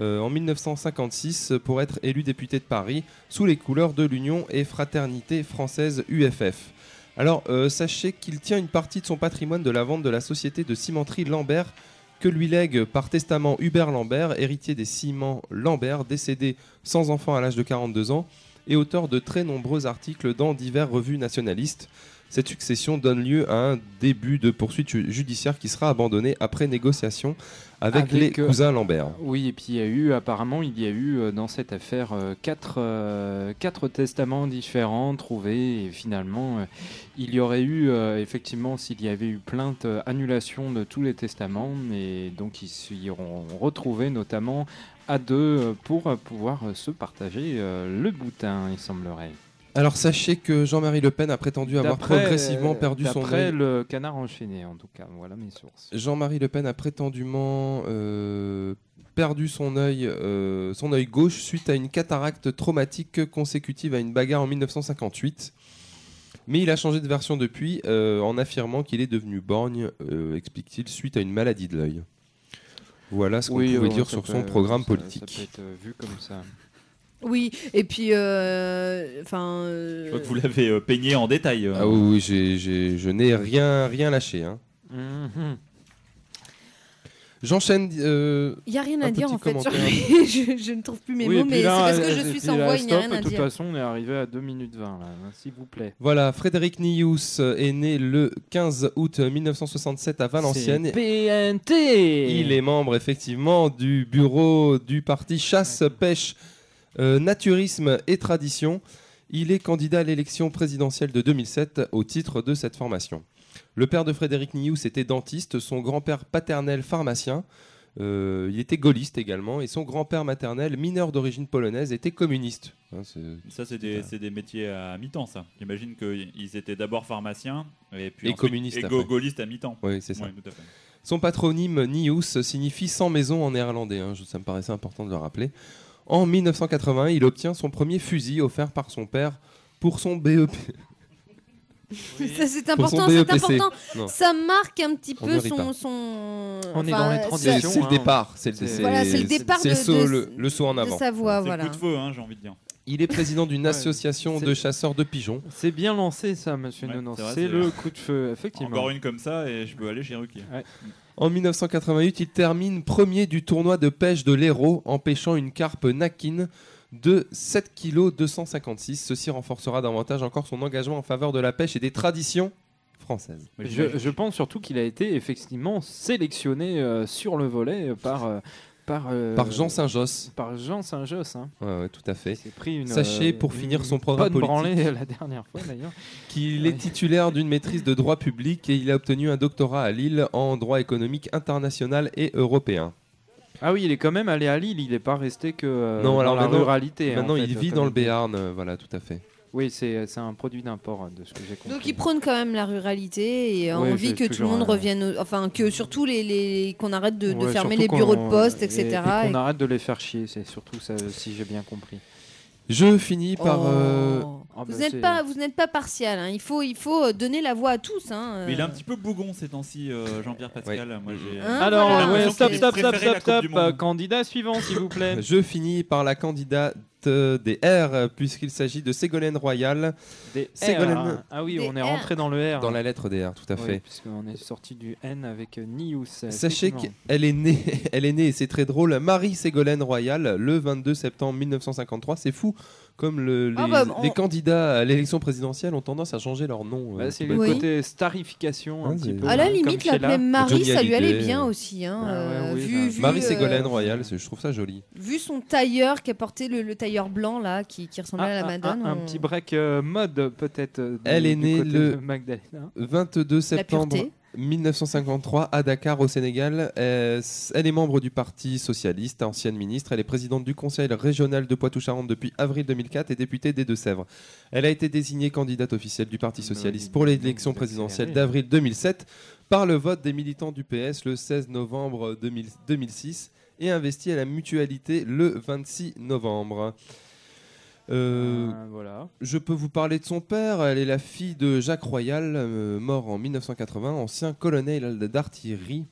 euh, en 1956 pour être élu député de Paris sous les couleurs de l'Union et Fraternité française UFF. Alors, euh, sachez qu'il tient une partie de son patrimoine de la vente de la société de cimenterie Lambert que lui lègue par testament Hubert Lambert, héritier des ciments Lambert, décédé sans enfant à l'âge de 42 ans et auteur de très nombreux articles dans diverses revues nationalistes. Cette succession donne lieu à un début de poursuite ju- judiciaire qui sera abandonné après négociation avec, Avec, les euh, cousins Lambert. Oui, et puis il y a eu, apparemment, il y a eu euh, dans cette affaire euh, quatre, quatre testaments différents trouvés. Et finalement, il y aurait eu, effectivement, s'il y avait eu plainte, annulation de tous les testaments. Et donc, ils s'y auront retrouvés, notamment à deux, pour pouvoir se partager le boutin, il semblerait. Alors sachez que Jean-Marie Le Pen a prétendu avoir D'après, progressivement perdu son D'après œil. le canard enchaîné, en tout cas. Voilà mes sources. Jean-Marie Le Pen a prétendument euh, perdu son œil, euh, son œil gauche suite à une cataracte traumatique consécutive à une bagarre en 1958. Mais il a changé de version depuis euh, en affirmant qu'il est devenu borgne, explique-t-il, suite à une maladie de l'œil. Voilà ce qu'on Oui, pouvait dire sur peut- son programme ça- Ça politique. peut être vu comme ça. Oui, et puis. euh, Enfin. Je crois que vous l'avez euh, peigné en détail. euh. Ah oui, oui, j'ai- j'ai- je n'ai rien, rien lâché. hein. Mhm. J'enchaîne. euh, Il n'y a rien à dire en fait. sur- je, je ne trouve plus mes Oui, mots, mais c'est parce que euh, je suis sans voix, il n'y a rien à De toute dire. façon, on est arrivé à 2 minutes 20, là, hein, s'il vous plaît. Voilà, Frédéric Nius euh, est né le 15 août 1967 à Valenciennes. PNT Il est membre effectivement du bureau du parti Chasse, Pêche, euh, Naturisme et Tradition. Il est candidat à l'élection présidentielle de 2007 au titre de cette formation. Le père de Frédéric Nius était dentiste, son grand-père paternel pharmacien. Euh, il était gaulliste également et son grand-père maternel, mineur d'origine polonaise, était communiste. Hein, Ça, c'est des, métiers à mi-temps, ça. J'imagine qu'ils étaient d'abord pharmaciens et puis Et ensuite- communistes et après. go- gaullistes à mi-temps. Oui, c'est ça. Ouais, tout à fait. Son patronyme Nius signifie sans maison en néerlandais. hein, ça me paraissait important de le rappeler. En 1980, il obtient son premier fusil offert par son père pour son E BEP. Ça, c'est Pour son important, c'est important. Non. Ça marque un petit On peu son, son. On est enfin, dans les transitions. C'est c'est le hein. départ. C'est le, C'est- c'est- Voilà, c'est le départ c'est de- le saut, de- le, le saut en avant. sa voix, C'est voilà. le coup de feu, hein, j'ai envie de dire. Il est président d'une Ouais, association c'est- de chasseurs de pigeons. C'est bien lancé, ça, monsieur Ouais, c'est C'est c'est- le coup de feu, effectivement. Encore une comme ça et je peux aller chez Ruquier. En 1988, il termine premier du tournoi de pêche de l'Hérault en pêchant une carpe nakin de 7 kg 256. Ceci renforcera davantage encore son engagement en faveur de la pêche et des traditions françaises. Je, pense surtout qu'il a été effectivement sélectionné euh, sur le volet par, euh, par, euh, Par Jean Saint-Josse. Par Jean Saint-Josse. Hein. Ouais, ouais, tout à fait. C'est pris une, Sachez, euh, pour finir son programme politique, branlée la dernière fois d'ailleurs. qu'il est titulaire d'une maîtrise de droit public et il a obtenu un doctorat à Lille en droit économique international et européen. Ah oui, il est quand même allé à Lille, il n'est pas resté que euh, non, dans alors la maintenant, ruralité. maintenant en il vit comme dans le. Béarn, euh, voilà, tout à fait. Oui, c'est c'est un produit d'import euh, de ce que j'ai compris. Donc il prône quand même la ruralité et a Ouais, envie que tout le monde euh, revienne, au- enfin que surtout les, les- qu'on arrête de, de Ouais, fermer les bureaux de poste, et- etc. Et, qu'on et- arrête de les faire chier, c'est surtout ça, si j'ai bien compris. Je finis par. Oh. euh, Ah bah, Vous n'êtes c'est- pas, vous n'êtes pas partial. hein. Il faut, il faut euh, donner la voix à tous. hein, Mais il est euh. un petit peu bougon ces temps-ci, euh, Jean-Pierre Pascal. Moi, Hein, Alors, voilà. ouais, l'impression stop, stop, stop, stop, stop. Euh, Candidat suivant, s'il vous plaît. Je finis par la candidate euh, des R, euh, puisqu'il s'agit de Ségolène Royal, Des Ségolène- R, hein. Ah oui, Des on est rentré dans le R. dans la lettre des R, tout à Oui, fait. puisqu'on est sorti du N avec euh, Nius. Sachez effectivement. qu'elle est née, elle est née, et c'est très drôle, Marie Ségolène Royal, le 22 septembre 1953. C'est fou, comme le- les, Ah bah, on- les candidats à l'élection présidentielle ont tendance à changer leur nom. Bah, euh, c'est tout le. Oui. côté starification un Ouais, petit c'est- peu. À la hein, limite, l'appeler. Marie, ça lui allait bien aussi. hein, Ah ouais, euh, oui, vu, bah, vu, Marie euh, Ségolène Royal, c'est- je trouve ça joli. vu son tailleur qui a porté le, le tailleur blanc là, qui, qui ressemblait à la Ah, Madone. un, petit break euh, mode peut-être. euh, Elle est née côté le- de Magdalena. 22 septembre. 1953 à Dakar au Sénégal. Euh, Elle est membre du Parti socialiste, ancienne ministre. Elle est présidente du Conseil régional de Poitou-Charentes depuis avril 2004 et députée des Deux-Sèvres. Elle a été désignée candidate officielle du Parti socialiste pour l'élection présidentielle d'avril 2007 par le vote des militants du PS le 16 novembre 2000 2006 et investie à la mutualité le 26 novembre. Euh, voilà. je peux vous parler de son père. Elle est la fille de Jacques Royal, euh, mort en 1980, ancien colonel d'artillerie,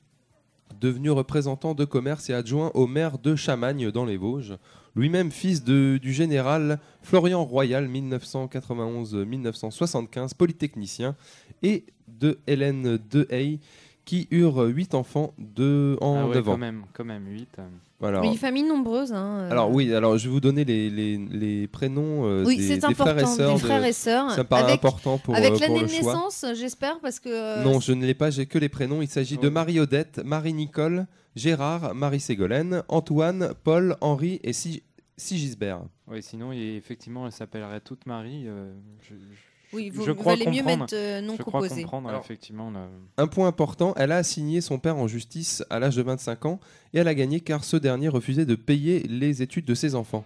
devenu représentant de commerce et adjoint au maire de Chamagne dans les Vosges. Lui-même fils de- du général Florian Royal, 1991-1975, polytechnicien, et de Hélène Dehaye, qui eurent huit enfants de, en Ah ouais, 9 quand ans. même, quand même, 8. Voilà. Oui, famille nombreuse. hein, euh. Alors oui, alors je vais vous donner les, les- les prénoms euh, Oui, des, c'est des important, frères et sœurs. des frères et sœurs. Ça me paraît Avec- important pour, Avec euh, l'année de naissance, j'espère, parce que. euh, Non, je ne l'ai pas, j'ai que les prénoms. Il s'agit de Ouais. Marie-Odette, Marie-Nicole, Gérard, Marie-Ségolène, Antoine, Paul, Henri et Si- Sigisbert. Oui, sinon, il- effectivement, elle s'appellerait toute Marie. euh, je, je- Oui, vous je crois valait mieux comprendre. mettre euh, non je crois composé. comprendre, Alors- effectivement. le- Un point important, elle a assigné son père en justice à l'âge de 25 ans et elle a gagné car ce dernier refusait de payer les études de ses enfants.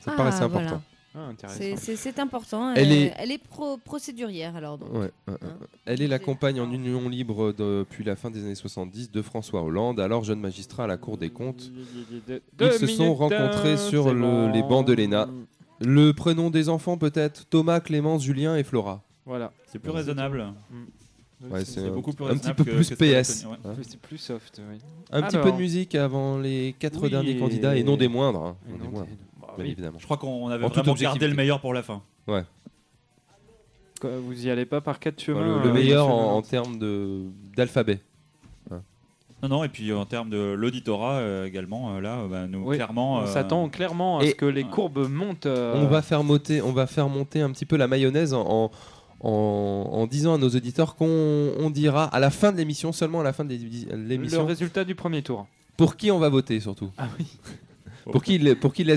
Ça Ah, paraissait voilà. important. Ah. C'est- important. Elle Elle, est- elle est pro- procédurière alors. Donc. Ouais. Hein. Elle est la compagne en union libre depuis la fin des années 70 de François Hollande, alors jeune magistrat à la Cour des comptes. Ils se sont rencontrés sur c'est le- bon. les bancs de l'ENA. Le prénom des enfants peut-être Thomas, Clémence, Julien et Flora. Voilà. C'est plus raisonnable. Ouais, c'est beaucoup plus un raisonnable petit peu que- plus que PS. ouais. hein. Plus- C'est plus soft, oui. Un petit peu de musique avant les quatre Oui, derniers candidats et non des moindres. hein. Non des moindres, des- bah bien oui. évidemment. Je crois qu'on avait En vraiment gardé le meilleur pour la fin. Ouais. Quoi, Vous y allez pas par quatre chemins le, le euh, meilleur en, en termes de d'alphabet. Non, non, et puis en termes de l'auditorat euh, également, euh, là, euh, bah, nous, Oui, clairement. On euh, s'attend clairement à et- ce que les courbes montent. euh, On va faire monter, on va faire monter un petit peu la mayonnaise en, en, en disant à nos auditeurs qu'on on dira à la fin de l'émission, seulement à la fin de l'é- le l'émission, résultat du premier tour. pour qui on va voter surtout? Ah oui. Pour qui, le- pour qui Les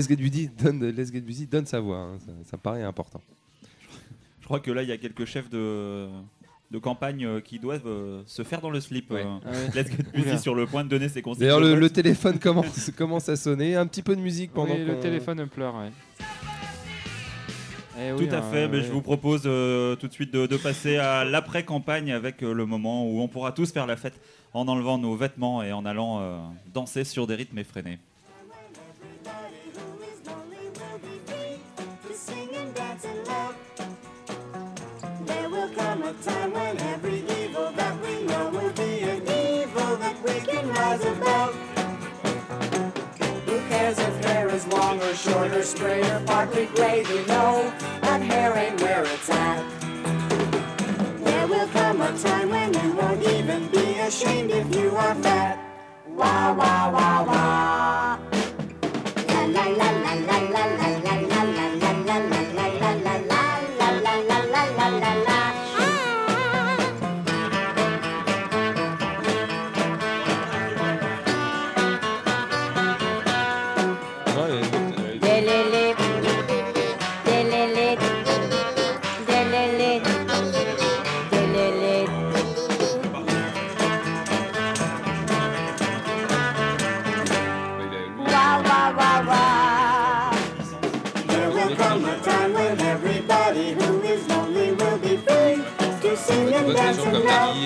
donne, Les donne sa voix. hein. Ça, ça paraît important. Je crois que là, il y a quelques chefs de, de campagne euh, qui doivent euh, se faire dans le slip. Ouais. euh. Ah ouais. Let's Get Busy sur le point de donner ses conseils. D'ailleurs, le, téléphone commence, commence à sonner. Un petit peu de musique pendant Oui, le téléphone pleure, ouais. Eh Tout oui, à hein, fait, mais ouais. je vous propose euh, tout de suite de, de passer à l'après-campagne avec euh, le moment où on pourra tous faire la fête en enlevant nos vêtements et en allant euh, danser sur des rythmes effrénés. Long or short or straight partly gray? We know that hair ain't where it's at. There will come a time when you won't even be ashamed if you are fat. Wah wah wah wah.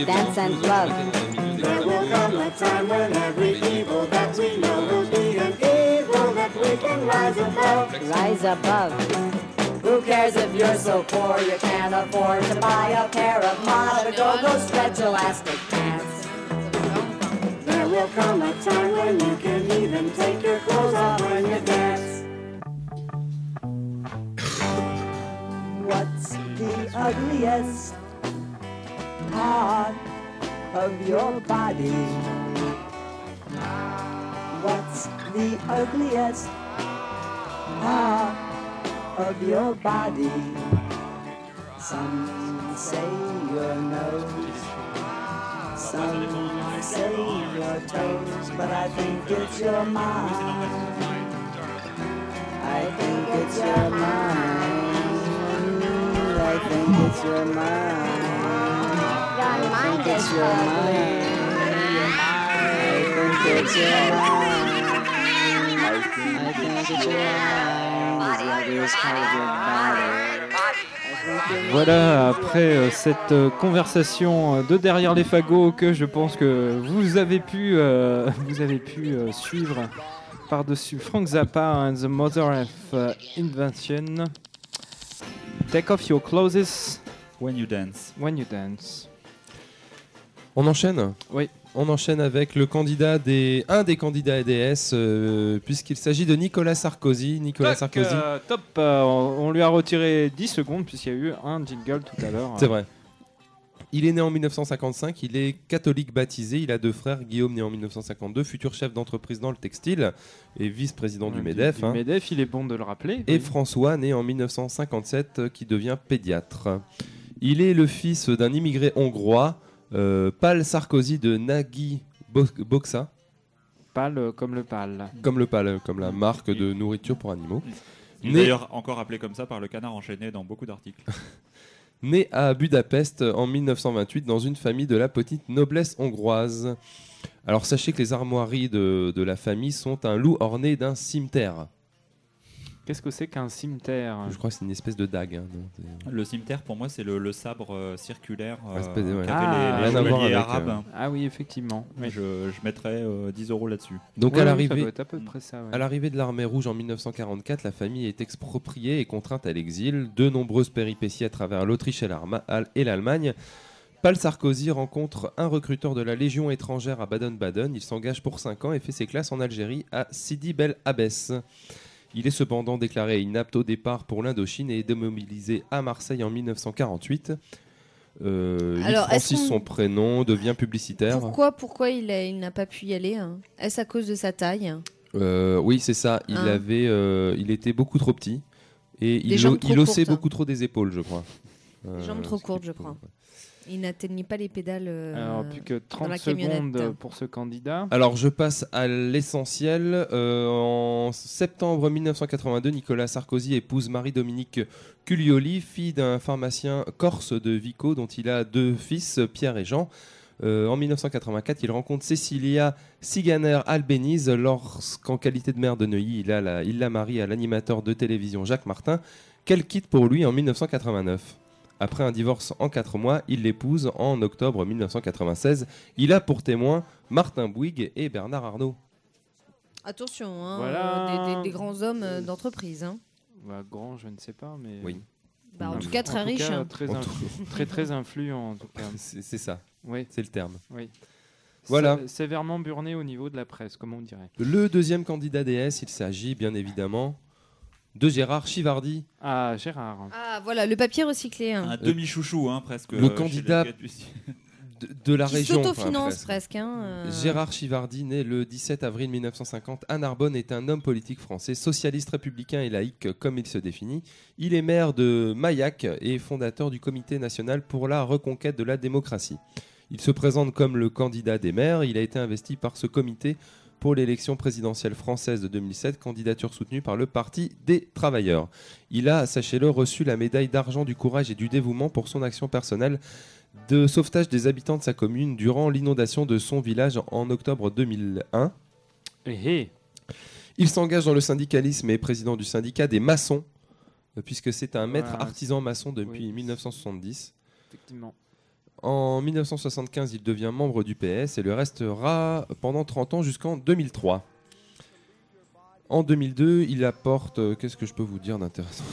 Dance and love. mettez dans les milieux des There will come a time when every evil that we know will be an evil that we can rise above. Rise above. Who cares if you're so poor you can't afford to buy a pair of Mata Go-Go stretch elastic pants? There will come a time when you can even take your clothes off when you dance. What's the ugliest part of your body? What's the ugliest part of your body? Some say your nose, some say your toes, but I think it's your mind. I think it's your mind. I think it's your mind. It's your. I think it's your mind. I think it's your mind. Voilà, après euh, cette euh, conversation euh, de derrière les fagots que je pense que vous avez pu, euh, vous avez pu euh, suivre par-dessus Frank Zappa and the Mother of Invention. Take off your clothes When you dance. when you dance. On enchaîne Oui. On enchaîne avec le candidat des, un des candidats EDS, euh, puisqu'il s'agit de Nicolas Sarkozy. Nicolas Tac, Sarkozy. euh, top, euh, on, lui a retiré 10 secondes puisqu'il y a eu un jingle tout à l'heure. C'est vrai. Il est né en 1955, il est catholique baptisé, il a deux frères, Guillaume né en 1952, futur chef d'entreprise dans le textile et vice-président du MEDEF. du hein. MEDEF, il est bon de le rappeler. Et oui. François, né en 1957, euh, qui devient pédiatre. Il est le fils d'un immigré hongrois, euh, Pal Sarkozy de Nagui Bo- Boxa, Pâle euh, comme le pâle. comme le Pal, comme la marque de nourriture pour animaux. Né- d'ailleurs encore appelé comme ça par le canard enchaîné dans beaucoup d'articles. Né à Budapest en 1928 dans une famille de la petite noblesse hongroise. Alors sachez que les armoiries de, de la famille sont un loup orné d'un cimetière. Qu'est-ce que c'est qu'un cimetière? Je crois que c'est une espèce de dague. hein, c'est- Le cimetière, pour moi, c'est le, le sabre euh, circulaire euh, ouais. qu'avaient Ah, les, les rien à voir chevaliers avec, arabes. euh, Ah oui, effectivement. Oui. Je, je mettrais euh, 10 euros là-dessus. Donc Ouais, à ça l'arrivée doit être à peu près ça. ouais. À l'arrivée de l'armée rouge en 1944, la famille est expropriée et contrainte à l'exil. De nombreuses péripéties à travers l'Autriche et l'Arma- Al- et l'Allemagne. Paul Sarkozy rencontre un recruteur de la Légion étrangère à Baden-Baden. Il s'engage pour 5 ans et fait ses classes en Algérie à Sidi Bel Abbès. Il est cependant déclaré inapte au départ pour l'Indochine et est démobilisé à Marseille en 1948. Euh, Alors, il qu'on- son prénom, devient publicitaire. Pourquoi, pourquoi il, a- il n'a pas pu y aller hein? Est-ce à cause de sa taille? Euh, oui, c'est ça. Il Hein. avait, euh, il était beaucoup trop petit et Des il, il beaucoup trop des épaules, je crois. Des jambes trop courtes, je crois. Il n'atteignait pas les pédales euh, Alors, plus que dans 30 la camionnette. secondes pour ce candidat. Alors, je passe à l'essentiel. Euh, en septembre 1982, Nicolas Sarkozy épouse Marie-Dominique Culioli, fille d'un pharmacien corse de Vico, dont il a deux fils, Pierre et Jean. Euh, en 1984, il rencontre Cecilia Siganer Albéniz lorsqu'en qualité de maire de Neuilly, il, a la, il la marie à l'animateur de télévision Jacques Martin, qu'elle quitte pour lui en 1989. Après un divorce en 4 mois, il l'épouse en octobre 1996. Il a pour témoins Martin Bouygues et Bernard Arnault. Attention, hein, Voilà. des, des- des grands hommes euh, d'entreprise. hein. Bah, grand, je ne sais pas, mais. Oui. Bah, en Mm. tout cas, très riche, hein. très, En influ- tout- très, très influent, en tout cas. C'est ça, Oui, c'est le terme. oui. Voilà. Sé- Sévèrement burné au niveau de la presse, comme on dirait. Le deuxième candidat DS, il s'agit bien évidemment de Gérard Chivardi. Ah, Gérard. Ah, voilà, le papier recyclé. hein. Un demi-chouchou, hein, presque. Le euh, chez candidat les de, de la qui région. enfin, s'autofinance presque. presque. hein, euh. Gérard Chivardi, né le 17 avril 1950 à Narbonne, est un homme politique français, socialiste, républicain et laïque comme il se définit. Il est maire de Maillac et fondateur du Comité national pour la reconquête de la démocratie. Il se présente comme le candidat des maires. Il a été investi par ce comité pour l'élection présidentielle française de 2007, candidature soutenue par le Parti des travailleurs. Il a, sachez-le, reçu la médaille d'argent du courage et du dévouement pour son action personnelle de sauvetage des habitants de sa commune durant l'inondation de son village en octobre 2001. Eh, eh. Il s'engage dans le syndicalisme et est président du syndicat des maçons. puisque c'est un maître artisan maçon depuis 1970. Effectivement. En 1975, il devient membre du PS et le restera pendant 30 ans jusqu'en 2003. En 2002, il apporte. euh, Qu'est-ce que je peux vous dire d'intéressant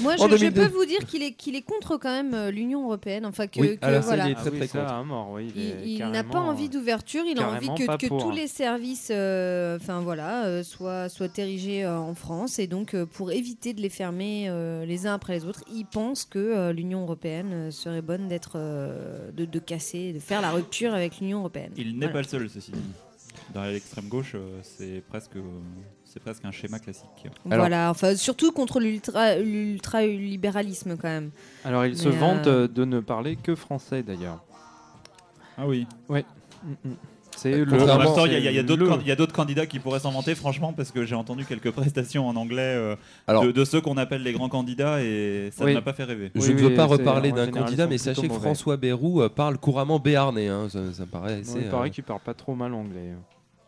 Moi, En je, je 2002. peux vous dire qu'il est, qu'il est contre quand même euh, l'Union européenne. Enfin, que, Oui, que alors ça, voilà. il est très Ah oui, très ça, contre. à mort, oui, il est Il, il n'a pas carrément, envie euh, d'ouverture, il a envie carrément pas que, que pour, tous hein. les services euh, enfin, voilà, euh, soient, soient érigés euh, en France. Et donc, euh, pour éviter de les fermer euh, les uns après les autres, il pense que euh, l'Union européenne euh, serait bonne d'être, euh, de, de casser, de faire la rupture avec l'Union européenne. Il n'est Voilà. pas le seul, ceci dit. Dans l'extrême gauche, euh, c'est presque, c'est presque un schéma classique. Voilà, enfin, surtout contre l'ultra- l'ultra-libéralisme quand même. Alors, il se Mais, vante euh, euh, de ne parler que français d'ailleurs. Ah oui. Mm, mm. C'est En le. même temps, c'est il y a- il y a, il d'autres le- il candidats qui pourraient s'en vanter, franchement, parce que j'ai entendu quelques prestations en anglais euh, Alors- de, de ceux qu'on appelle les grands candidats et ça Oui. ne m'a pas fait rêver. Je ne veux pas reparler d'un candidat, ils mais sachez que. François Bayrou euh, parle couramment béarnais. hein, ça, ça me paraît assez, il paraît euh, qu'il parle pas trop mal anglais.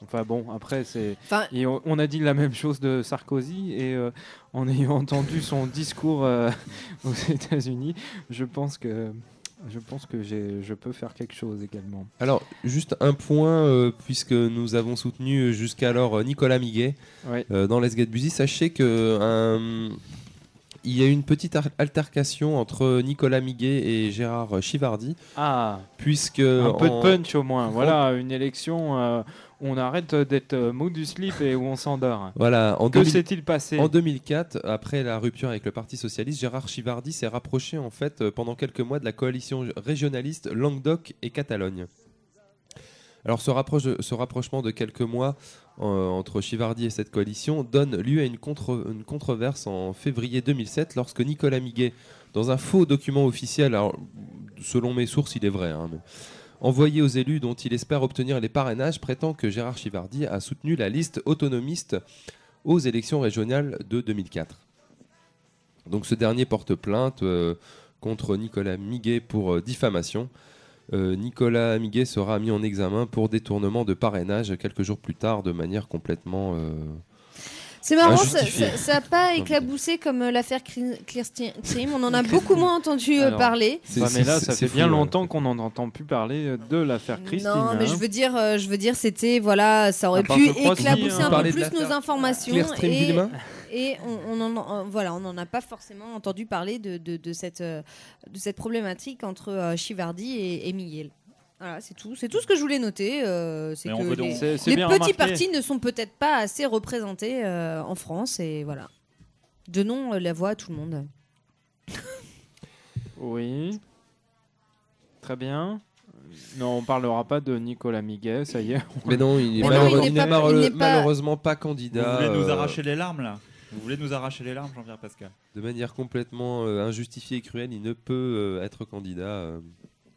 Enfin bon, après c'est. Enfin- Et on, a dit la même chose de Sarkozy et euh, en ayant entendu son discours euh, aux États-Unis, je pense que je pense que je peux faire quelque chose également. Alors, juste un point, euh, puisque nous avons soutenu jusqu'alors Nicolas Miguet Ouais. euh, dans Let's Get Busy, sachez que un- il y a eu une petite altercation entre Nicolas Miguet et Gérard Chivardi, Ah, puisque un peu de punch au moins. Voilà, une élection. euh, on arrête d'être euh, mou du slip et où on s'endort. Voilà, en que 2000 s'est-il passé En 2004, après la rupture avec le Parti socialiste, Gérard Chivardi s'est rapproché en fait euh, pendant quelques mois de la coalition régionaliste Languedoc et Catalogne. Alors ce, rapproche- ce rapprochement de quelques mois euh, entre Chivardi et cette coalition donne lieu à une, contre- une controverse en février 2007 lorsque Nicolas Miguet, dans un faux document officiel, alors, selon mes sources il est vrai, hein, mais- envoyé aux élus dont il espère obtenir les parrainages, prétend que Gérard Chivardi a soutenu la liste autonomiste aux élections régionales de 2004. Donc ce dernier porte plainte euh, contre Nicolas Miguet pour euh, diffamation. Euh, Nicolas Miguet sera mis en examen pour détournement de parrainage quelques jours plus tard de manière complètement... C'est marrant, ça Injustifié. n'a pas éclabousé comme euh, l'affaire Clearstream. On en a beaucoup moins entendu euh, Alors, parler. bah, mais là, ça fait bien fou, ouais. longtemps qu'on n'en entend plus parler euh, de l'affaire Christine. Non, mais hein. je veux dire, je veux dire, c'était voilà, ça aurait part pu éclabousser hein. un peu plus nos informations Clearstream et, et on, on en, voilà, on n'en a pas forcément entendu parler de, de, de cette de cette problématique entre Chivardi et, et Miguel. Voilà, c'est tout. C'est tout ce que je voulais noter. euh, c'est que les, petits remarqué. partis ne sont peut-être pas assez représentés euh, en France et voilà. Donnons euh, la voix à tout le monde. Oui. Très bien. Non, on parlera pas de Nicolas Miguet, ça y est. Mais non, il n'est malheureux- pas- malheureusement pas Vous candidat. voulez nous euh, arracher les larmes là? Vous voulez nous arracher les larmes, Jean-Pierre Pascal? De manière complètement euh, injustifiée et cruelle, il ne peut euh, être candidat. euh.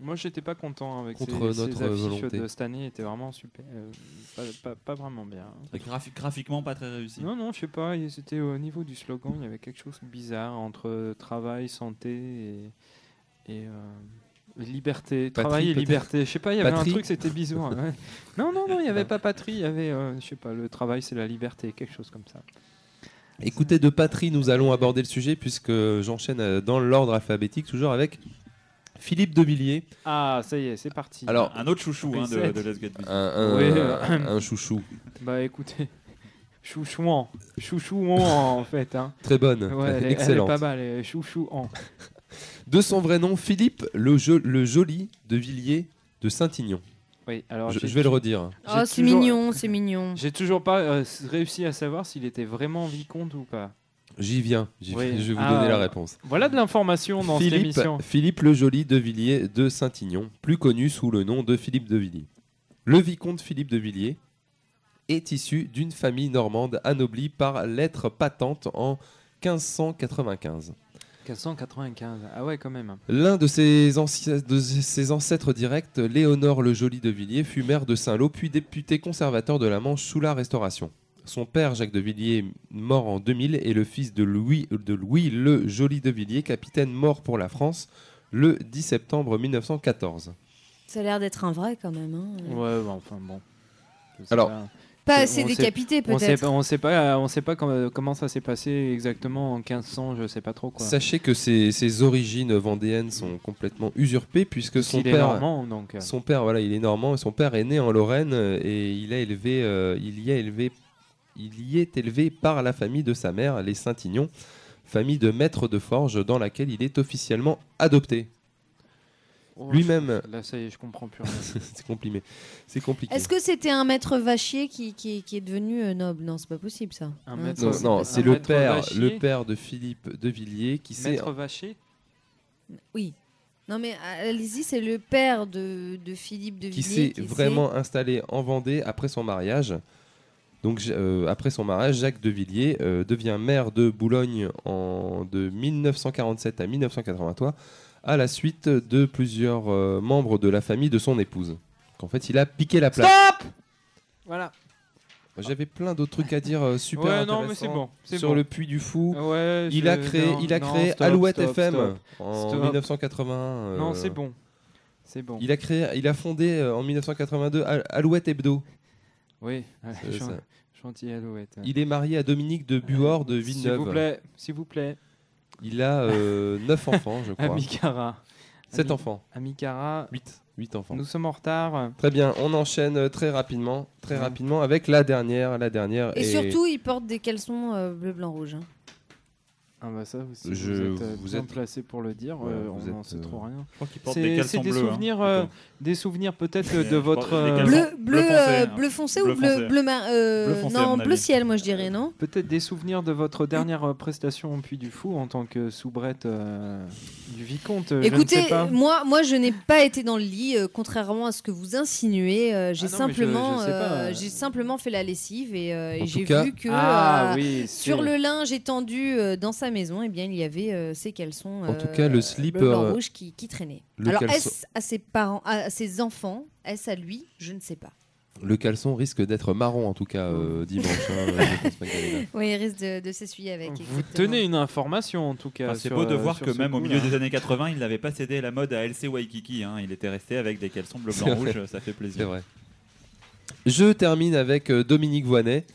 Moi, j'étais pas content avec Contre ces, ces notre affiches volonté. de cette année. étaient vraiment super. euh, pas, pas- pas vraiment bien. Graphi- Graphiquement, pas très réussi. Non, non, je sais pas. C'était au niveau du slogan, il y avait quelque chose de bizarre entre travail, santé et, et euh, liberté. Patrie, travail et liberté. Je sais pas, il y avait Patrie un truc, c'était bizarre. ouais. Non, non, non, il y avait pas patrie. Il y avait, euh, je sais pas, le travail, c'est la liberté, quelque chose comme ça. Écoutez, de patrie, nous allons aborder le sujet puisque j'enchaîne euh, dans l'ordre alphabétique, toujours avec Philippe Devilliers. Ah, ça y est, c'est parti. Alors, Un autre chouchou hein, de, Let's Get Busy. un, un- Oui, un- euh, un chouchou. Bah écoutez, chouchouan, chouchouan en fait. Hein. Très bonne, Ouais, elle, est, elle est excellente. pas mal, chouchouan. De son vrai nom, Philippe le, Jo- le Joli de Villiers de Saint-Ignon. Oui, alors Je, vais le redire. J'ai Oh, c'est toujours- mignon, c'est mignon. J'ai toujours pas euh, réussi à savoir s'il était vraiment vicomte ou pas. J'y viens, j'y Oui. viens, je vais vous Ah, donner la réponse. Voilà de l'information dans cette émission. Philippe le Joli de Villiers de Saint-Ignon, plus connu sous le nom de Philippe de Villiers. Le vicomte Philippe de Villiers est issu d'une famille normande anoblie par lettre patente en 1595. 495, ah ouais quand même. L'un de de ses ancêtres directs, Léonore le Joli de Villiers, fut maire de Saint-Lô, puis député conservateur de la Manche sous la Restauration. Son père, Jacques de Villiers, mort en 2000, est le fils de Louis, de Louis le Joli de Villiers, capitaine mort pour la France le 10 septembre 1914. Ça a l'air d'être un vrai quand même. hein. Ouais, bah, enfin bon. Alors, pas. Assez décapité, peut-être. On sait pas, on sait pas comment, comment ça s'est passé exactement en 1500, je sais pas trop quoi. Sachez que ses, ses origines vendéennes sont complètement usurpées puisque son Il est père, normand, donc, euh. son père, voilà, il est normand et son père est né en Lorraine et il a élevé, euh, il y a élevé, il y est élevé par la famille de sa mère, les Saint-Ignon, famille de maîtres de forge dans laquelle il est officiellement adopté. Oh, Lui-même. Là, ça y est, je comprends plus rien. c'est compliqué. C'est compliqué. Est-ce que c'était un maître vachier qui, qui, qui est devenu euh, noble? Non, c'est pas possible ça. Un Hein, maître- Non, c'est non, c'est le père, vachier. le père de Philippe de Villiers qui s'est Maître Vacher Oui. Non mais allez-y, c'est le père de, de Philippe de qui Villiers s'est vraiment installé en Vendée après son mariage. Donc euh, après son mariage, Jacques de Villiers euh, devient maire de Boulogne en, de 1947 à 1983 à la suite de plusieurs euh, membres de la famille de son épouse. En fait, il a piqué la place. Stop Voilà. J'avais plein d'autres trucs à dire euh, super Ouais, non, mais bon, c'est sur bon. le Puy du Fou. Ouais, il je- a créé, non, il a non, créé stop, Alouette stop, FM stop. en Stop. 1980. euh, Non, c'est bon. C'est bon. Il a créé, il a fondé euh, en 1982 Al- Alouette Hebdo. Oui, C'est Il est marié à Dominique de Buor de S'il Villeneuve. vous plaît, s'il vous plaît. Il a 9 enfants, je crois. Amicara. 7 Ami- enfants. Amicara. 8. 8 enfants. Nous sommes en retard. Très bien, on enchaîne euh, très rapidement, très Ouais. rapidement avec la dernière, la dernière. Et, surtout, il porte des caleçons euh, bleu, blanc, rouge. hein. Ah bah ça, aussi, Je- vous êtes, euh, vous bien êtes- placé pour le dire. Euh, vous on n'en sait euh, trop rien. Je crois C'est- des c'est hein, souvenirs, euh, des souvenirs peut-être de votre euh, Bleu, bleu, bleu foncé, euh, hein. bleu foncé Bleu ou bleu, bleu, mar- euh, foncé, Non, bleu avis. ciel, moi je dirais, non Peut-être des souvenirs de votre dernière euh, prestation au Puy du Fou en tant que soubrette euh, du vicomte. je ne Écoutez, sais pas. moi, moi, je n'ai pas été dans le lit, euh, contrairement à ce que vous insinuez. euh, j'ai Ah simplement, euh, euh. j'ai simplement fait la lessive et, j'ai vu que Ah sur le linge étendu dans sa maison, eh bien, il y avait euh, ces caleçons. En tout cas, le slip, bleu, blanc, euh, rouge qui, qui traînaient. le Alors, caleçon- est-ce à ses parents, à ses enfants, est-ce à lui? Je ne sais pas. Le caleçon risque d'être marron en tout cas euh, dimanche. hein. Oui, il risque de, de s'essuyer avec. Vous exactement. tenez une information en tout cas. Enfin, c'est beau de euh, voir que même au milieu là. des années 80, il n'avait pas cédé la mode à LC Waikiki. hein. Il était resté avec des caleçons bleu, blanc, rouge. Ça fait plaisir. C'est vrai. Je termine avec euh, Dominique Voynet.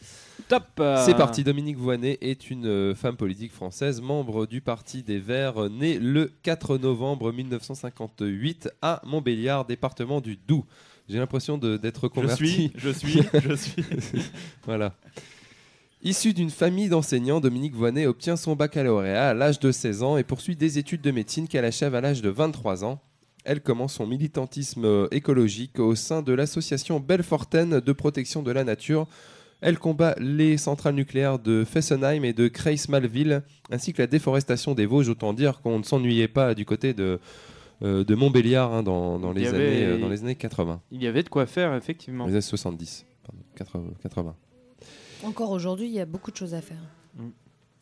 Top C'est parti. Dominique Voynet est une euh, femme politique française, membre du Parti des Verts, euh, née le 4 novembre 1958 à Montbéliard, département du Doubs. J'ai l'impression d'être converti. suis, je suis, je suis. voilà. Issu d'une famille d'enseignants, Dominique Voynet obtient son baccalauréat à l'âge de 16 ans et poursuit des études de médecine qu'elle achève à l'âge de 23 ans. Elle commence son militantisme euh, écologique au sein de l'association Belfortaine de protection de la nature. Elle combat les centrales nucléaires de Fessenheim et de Creys-Malville, ainsi que la déforestation des Vosges. Autant dire qu'on ne s'ennuyait pas du côté de, euh, de Montbéliard hein, dans, dans Il y les avait- années, euh, dans les années 80. Il y avait de quoi faire effectivement. Les années 70, pardon, 80. 80. Encore aujourd'hui, il y a beaucoup de choses à faire.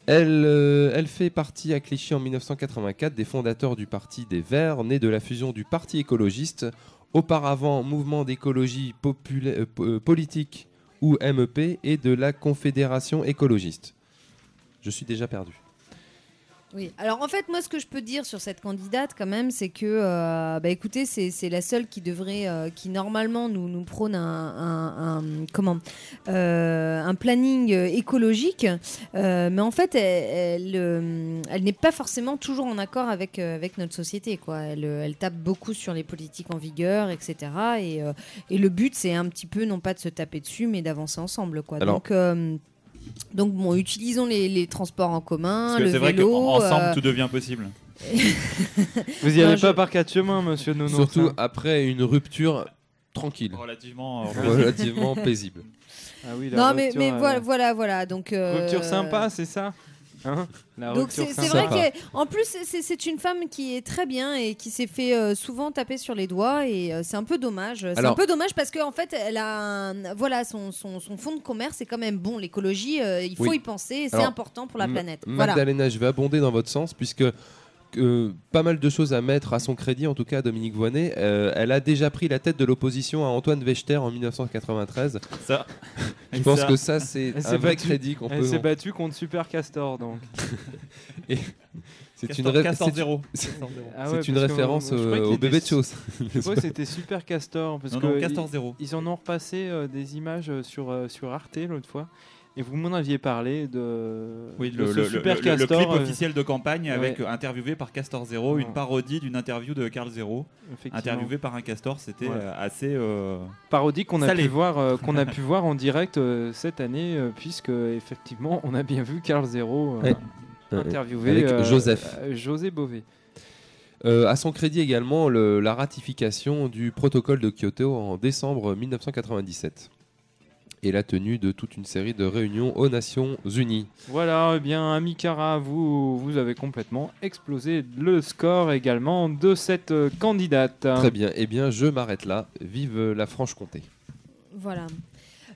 Elle, euh, elle fait partie à Clichy en 1984 des fondateurs du Parti des Verts, né de la fusion du Parti écologiste, auparavant Mouvement d'écologie euh, politique ou MEP, et de la Confédération écologiste. Je suis déjà perdu. Oui. Alors en fait, moi, ce que je peux dire sur cette candidate, quand même, c'est que, euh, bah, écoutez, c'est c'est la seule qui devrait, euh, qui normalement nous, nous prône un, un- un- comment, euh, un planning écologique, mais en fait, elle, elle, elle n'est pas forcément toujours en accord avec avec notre société, quoi. Elle, elle tape beaucoup sur les politiques en vigueur, etc. Et, et le but, c'est un petit peu non pas de se taper dessus, mais d'avancer ensemble, quoi. Alors- Donc donc bon, utilisons les, les transports en commun, Parce que le c'est vrai vélo. qu'ensemble, euh, tout devient possible. Vous y Non, allez je- pas par quatre chemins, monsieur Nono. Surtout ça. après une rupture tranquille, Relativement. relativement paisible. Ah oui, la Non, mais, rupture, mais euh, voilà, voilà, voilà. Donc, euh, Rupture sympa, c'est ça? Hein Donc c'est vrai qu'en plus c'est- une femme qui est très bien et qui s'est fait euh, souvent taper sur les doigts et euh, c'est un peu dommage. C'est un peu dommage parce qu'en fait elle a un- voilà son, son, son fond de commerce est quand même bon. L'écologie euh, il faut Oui. y penser, c'est important pour la planète. Voilà. Magdalena, je vais abonder dans votre sens puisque euh, pas mal de choses à mettre à son crédit, en tout cas à Dominique Voynet. Euh, elle a déjà pris la tête de l'opposition à Antoine Wechter en 1993. Ça. Je pense ça- que ça, c'est Elle un vrai battue- crédit qu'on Elle peut. s'est battue contre Super Castor, donc. Et C'est une, ré-. Ah c'est ouais, une référence euh, au bébé de était- chose. Je crois que c'était Super Castor parce Non, que non, ils- Castor zéro. Ils en ont repassé euh, des images euh, sur euh, sur Arte l'autre fois. Et vous m'en aviez parlé de, Oui, de le, ce le- Super le- le- le Castor. clip euh, officiel de campagne avec ouais. euh, interviewé par Castor Zero, une parodie d'une interview de Carl Zero, interviewé par un castor. C'était Ouais. euh, assez. euh, parodie qu'on a pu voir euh, qu'on a pu voir en direct euh, cette année euh, puisque effectivement on a bien vu Carl Zero euh, Ouais. Interviewé Avec euh, Joseph. José Bové. Euh, à son crédit également le- la ratification du protocole de Kyoto en décembre 1997 et la tenue de toute une série de réunions aux Nations Unies. Voilà, eh bien Amikara, vous vous avez complètement explosé le score également de cette euh, candidate. Très bien, eh bien je m'arrête là. Vive la Franche-Comté. Voilà.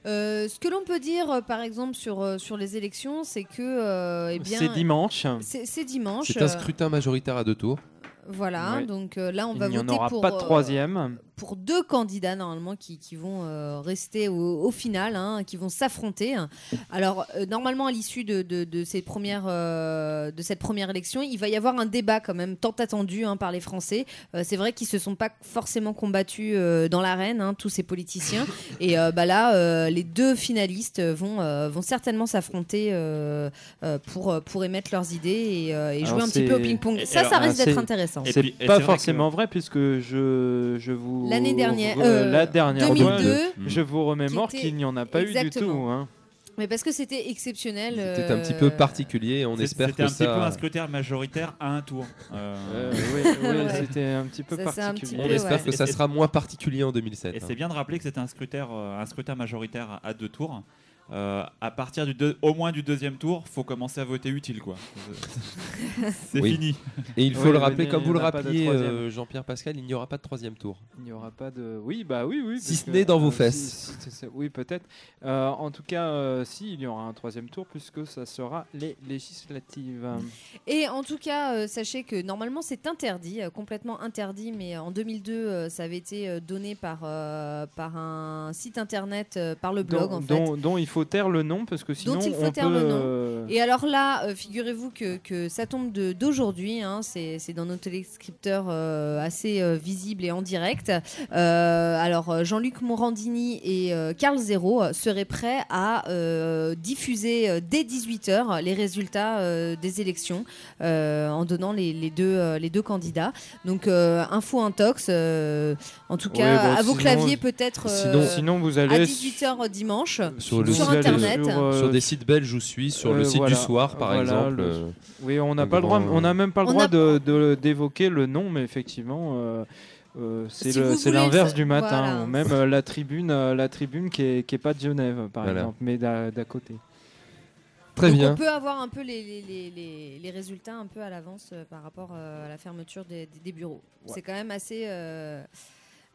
Euh, ce que l'on peut dire, euh, par exemple, sur, euh, sur les élections, c'est que. euh, eh bien, C'est dimanche. C'est c'est dimanche. C'est un scrutin majoritaire à deux tours. Voilà, Ouais. donc euh, là, on Il va n'y en voter aura pour, pas de euh, troisième. Pour deux candidats normalement qui, qui vont euh, rester au, au final, hein, qui vont s'affronter. Alors euh, normalement à l'issue de, de, de ces premières, euh, de cette première élection, il va y avoir un débat quand même tant attendu hein, par les Français. Euh, C'est vrai qu'ils se sont pas forcément combattus euh, dans l'arène, hein, tous ces politiciens. Et euh, bah là, euh, les deux finalistes vont, euh, vont certainement s'affronter pour, pour émettre leurs idées et, euh, jouer un petit peu au ping-pong. Ça, alors, ça risque d'être intéressant. Et C'est pas forcément vrai puisque je, je vous L'année dernière, re- euh, la dernière 2002, fois, je vous remémore qu'il n'y en a pas eu du Exactement. tout. hein. Mais parce que c'était exceptionnel. C'était un petit euh, peu particulier on espère C'était que un petit peu un ça... scrutin majoritaire à un tour. Euh, Euh, oui, oui, Ouais. c'était un petit peu Ça, un petit particulier. On peu, espère ouais. que ça sera moins particulier en 2007. Et hein. c'est bien de rappeler que c'était un scrutin, euh, un scrutin majoritaire à deux tours. Euh, à partir du deux- au moins du deuxième tour, faut commencer à voter utile, quoi. C'est Oui. fini. Et il faut Oui, le rappeler, comme vous le rappeliez, euh, Jean-Pierre Pascal, il n'y aura pas de troisième tour. Il n'y aura pas de. Oui, bah oui, oui. Si ce n'est dans vos euh, fesses. si- si- oui, peut-être. Euh, en tout cas, euh, si, il y aura un troisième tour puisque ça sera les législatives. Et en tout cas, euh, sachez que normalement c'est interdit, euh, complètement interdit, mais en 2002 euh, ça avait été donné par, euh, par un site internet, euh, par le blog dont, en fait. dont- dont il faut taire le nom parce que sinon Dont il faut on taire peut. le nom. euh, Et alors là, euh, figurez-vous que, que ça tombe d'aujourd'hui, hein, c'est c'est dans nos téléscripteurs euh, assez euh, visible et en direct. Euh, alors Jean-Luc Morandini et euh, Carl Zéro seraient prêts à euh, diffuser dès 18h les résultats euh, des élections euh, en donnant les, les deux, euh, les deux candidats. Donc euh, info intox, euh, en tout Ouais, cas bon, à vos sinon- claviers peut-être Sinon- euh, sinon, vous à allez 18h dimanche. Sur, le Sur site- Internet. sur, euh, sur des sites belges où je suis, sur euh, le site voilà, du soir par voilà, exemple. le- euh, Oui, on n'a un pas le droit, grand- on n'a même pas le On droit a- de- d'évoquer le nom, mais effectivement, euh, euh, c'est Si l'inverse du matin. voilà. ou Même euh, la tribune, euh, la tribune qui est, qui est pas de Genève, par Voilà. exemple, mais d'à côté. Très Donc bien. on peut avoir un peu les, les, les, les- les résultats un peu à l'avance euh, par rapport euh, à la fermeture des, des- des bureaux. Ouais. C'est quand même assez,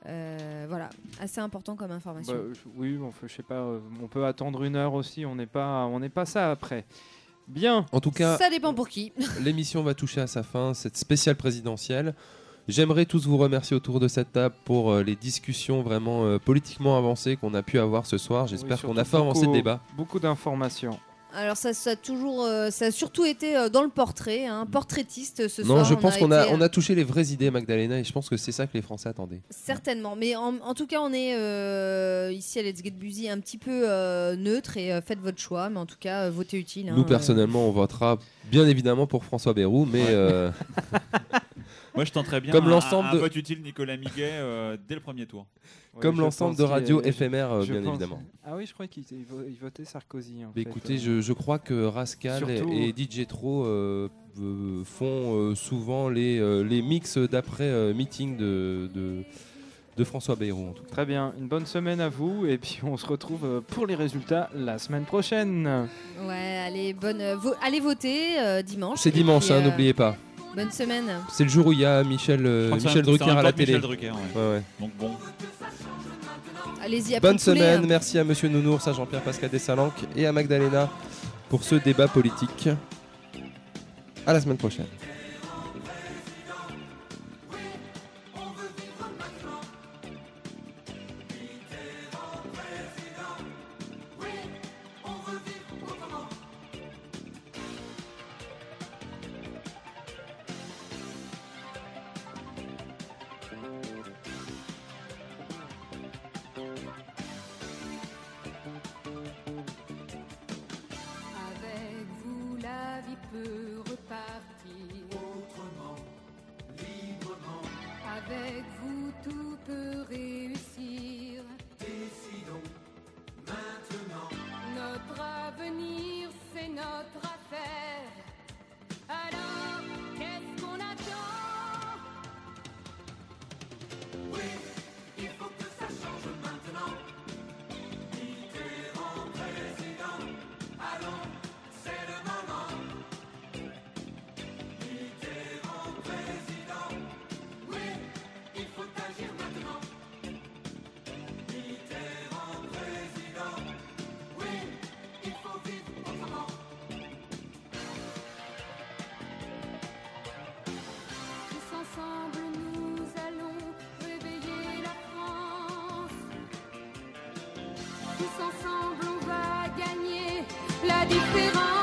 euh, voilà, assez important comme information. Bah, je- oui, bon, je sais pas, euh, on peut attendre une heure aussi. On n'est pas, on n'est pas ça après. Bien. En tout cas, Ça dépend pour qui. l'émission va toucher à sa fin, cette spéciale présidentielle. J'aimerais tous vous remercier autour de cette table pour euh, les discussions vraiment euh, politiquement avancées qu'on a pu avoir ce soir. J'espère Oui, qu'on a fait avancer le débat. Beaucoup d'informations. Alors ça, ça a toujours, euh, ça a surtout été euh, dans le portrait, hein, portraitiste ce Non, soir. je on pense qu'on a, été, on a touché les vraies idées, Magdalena, et je pense que c'est ça que les Français attendaient. Certainement, mais en, en tout cas, on est euh, ici à Let's Get Busy un petit peu euh, neutre et euh, faites votre choix, mais en tout cas, euh, votez utile. hein, Nous, euh. personnellement, on votera bien évidemment pour François Bayrou, mais euh, Moi, je tenterais bien Comme un- l'ensemble un, de- vote utile Nicolas Miguet euh, dès le premier tour. comme l'ensemble de qu'il- radio je- éphémère, euh, bien pense- évidemment. Ah oui, je crois qu'il il vo- il votait Sarkozy. En Mais fait. écoutez, Euh, je, je crois que Rascal Surtout- et DJ Tro euh, euh, font euh, souvent les, euh, les mix d'après euh, meeting de, de, de François Bayrou. En tout cas. Très bien, une bonne semaine à vous et puis on se retrouve euh, pour les résultats la semaine prochaine. Ouais, allez, bonne, vo- allez voter euh, dimanche. C'est et dimanche, puis, hein, euh, n'oubliez pas. Bonne semaine. C'est le jour où il y a Michel, euh, Michel Drucker à la Michel télé. Drucker, ouais. Ouais, ouais. Donc bon. Allez-y, Bonne semaine, hein. merci à Monsieur Nounours, à Jean-Pierre Pascal Dessalanque et à Magdalena pour ce débat politique. À la semaine prochaine. Peut Tous ensemble, on va gagner la différence.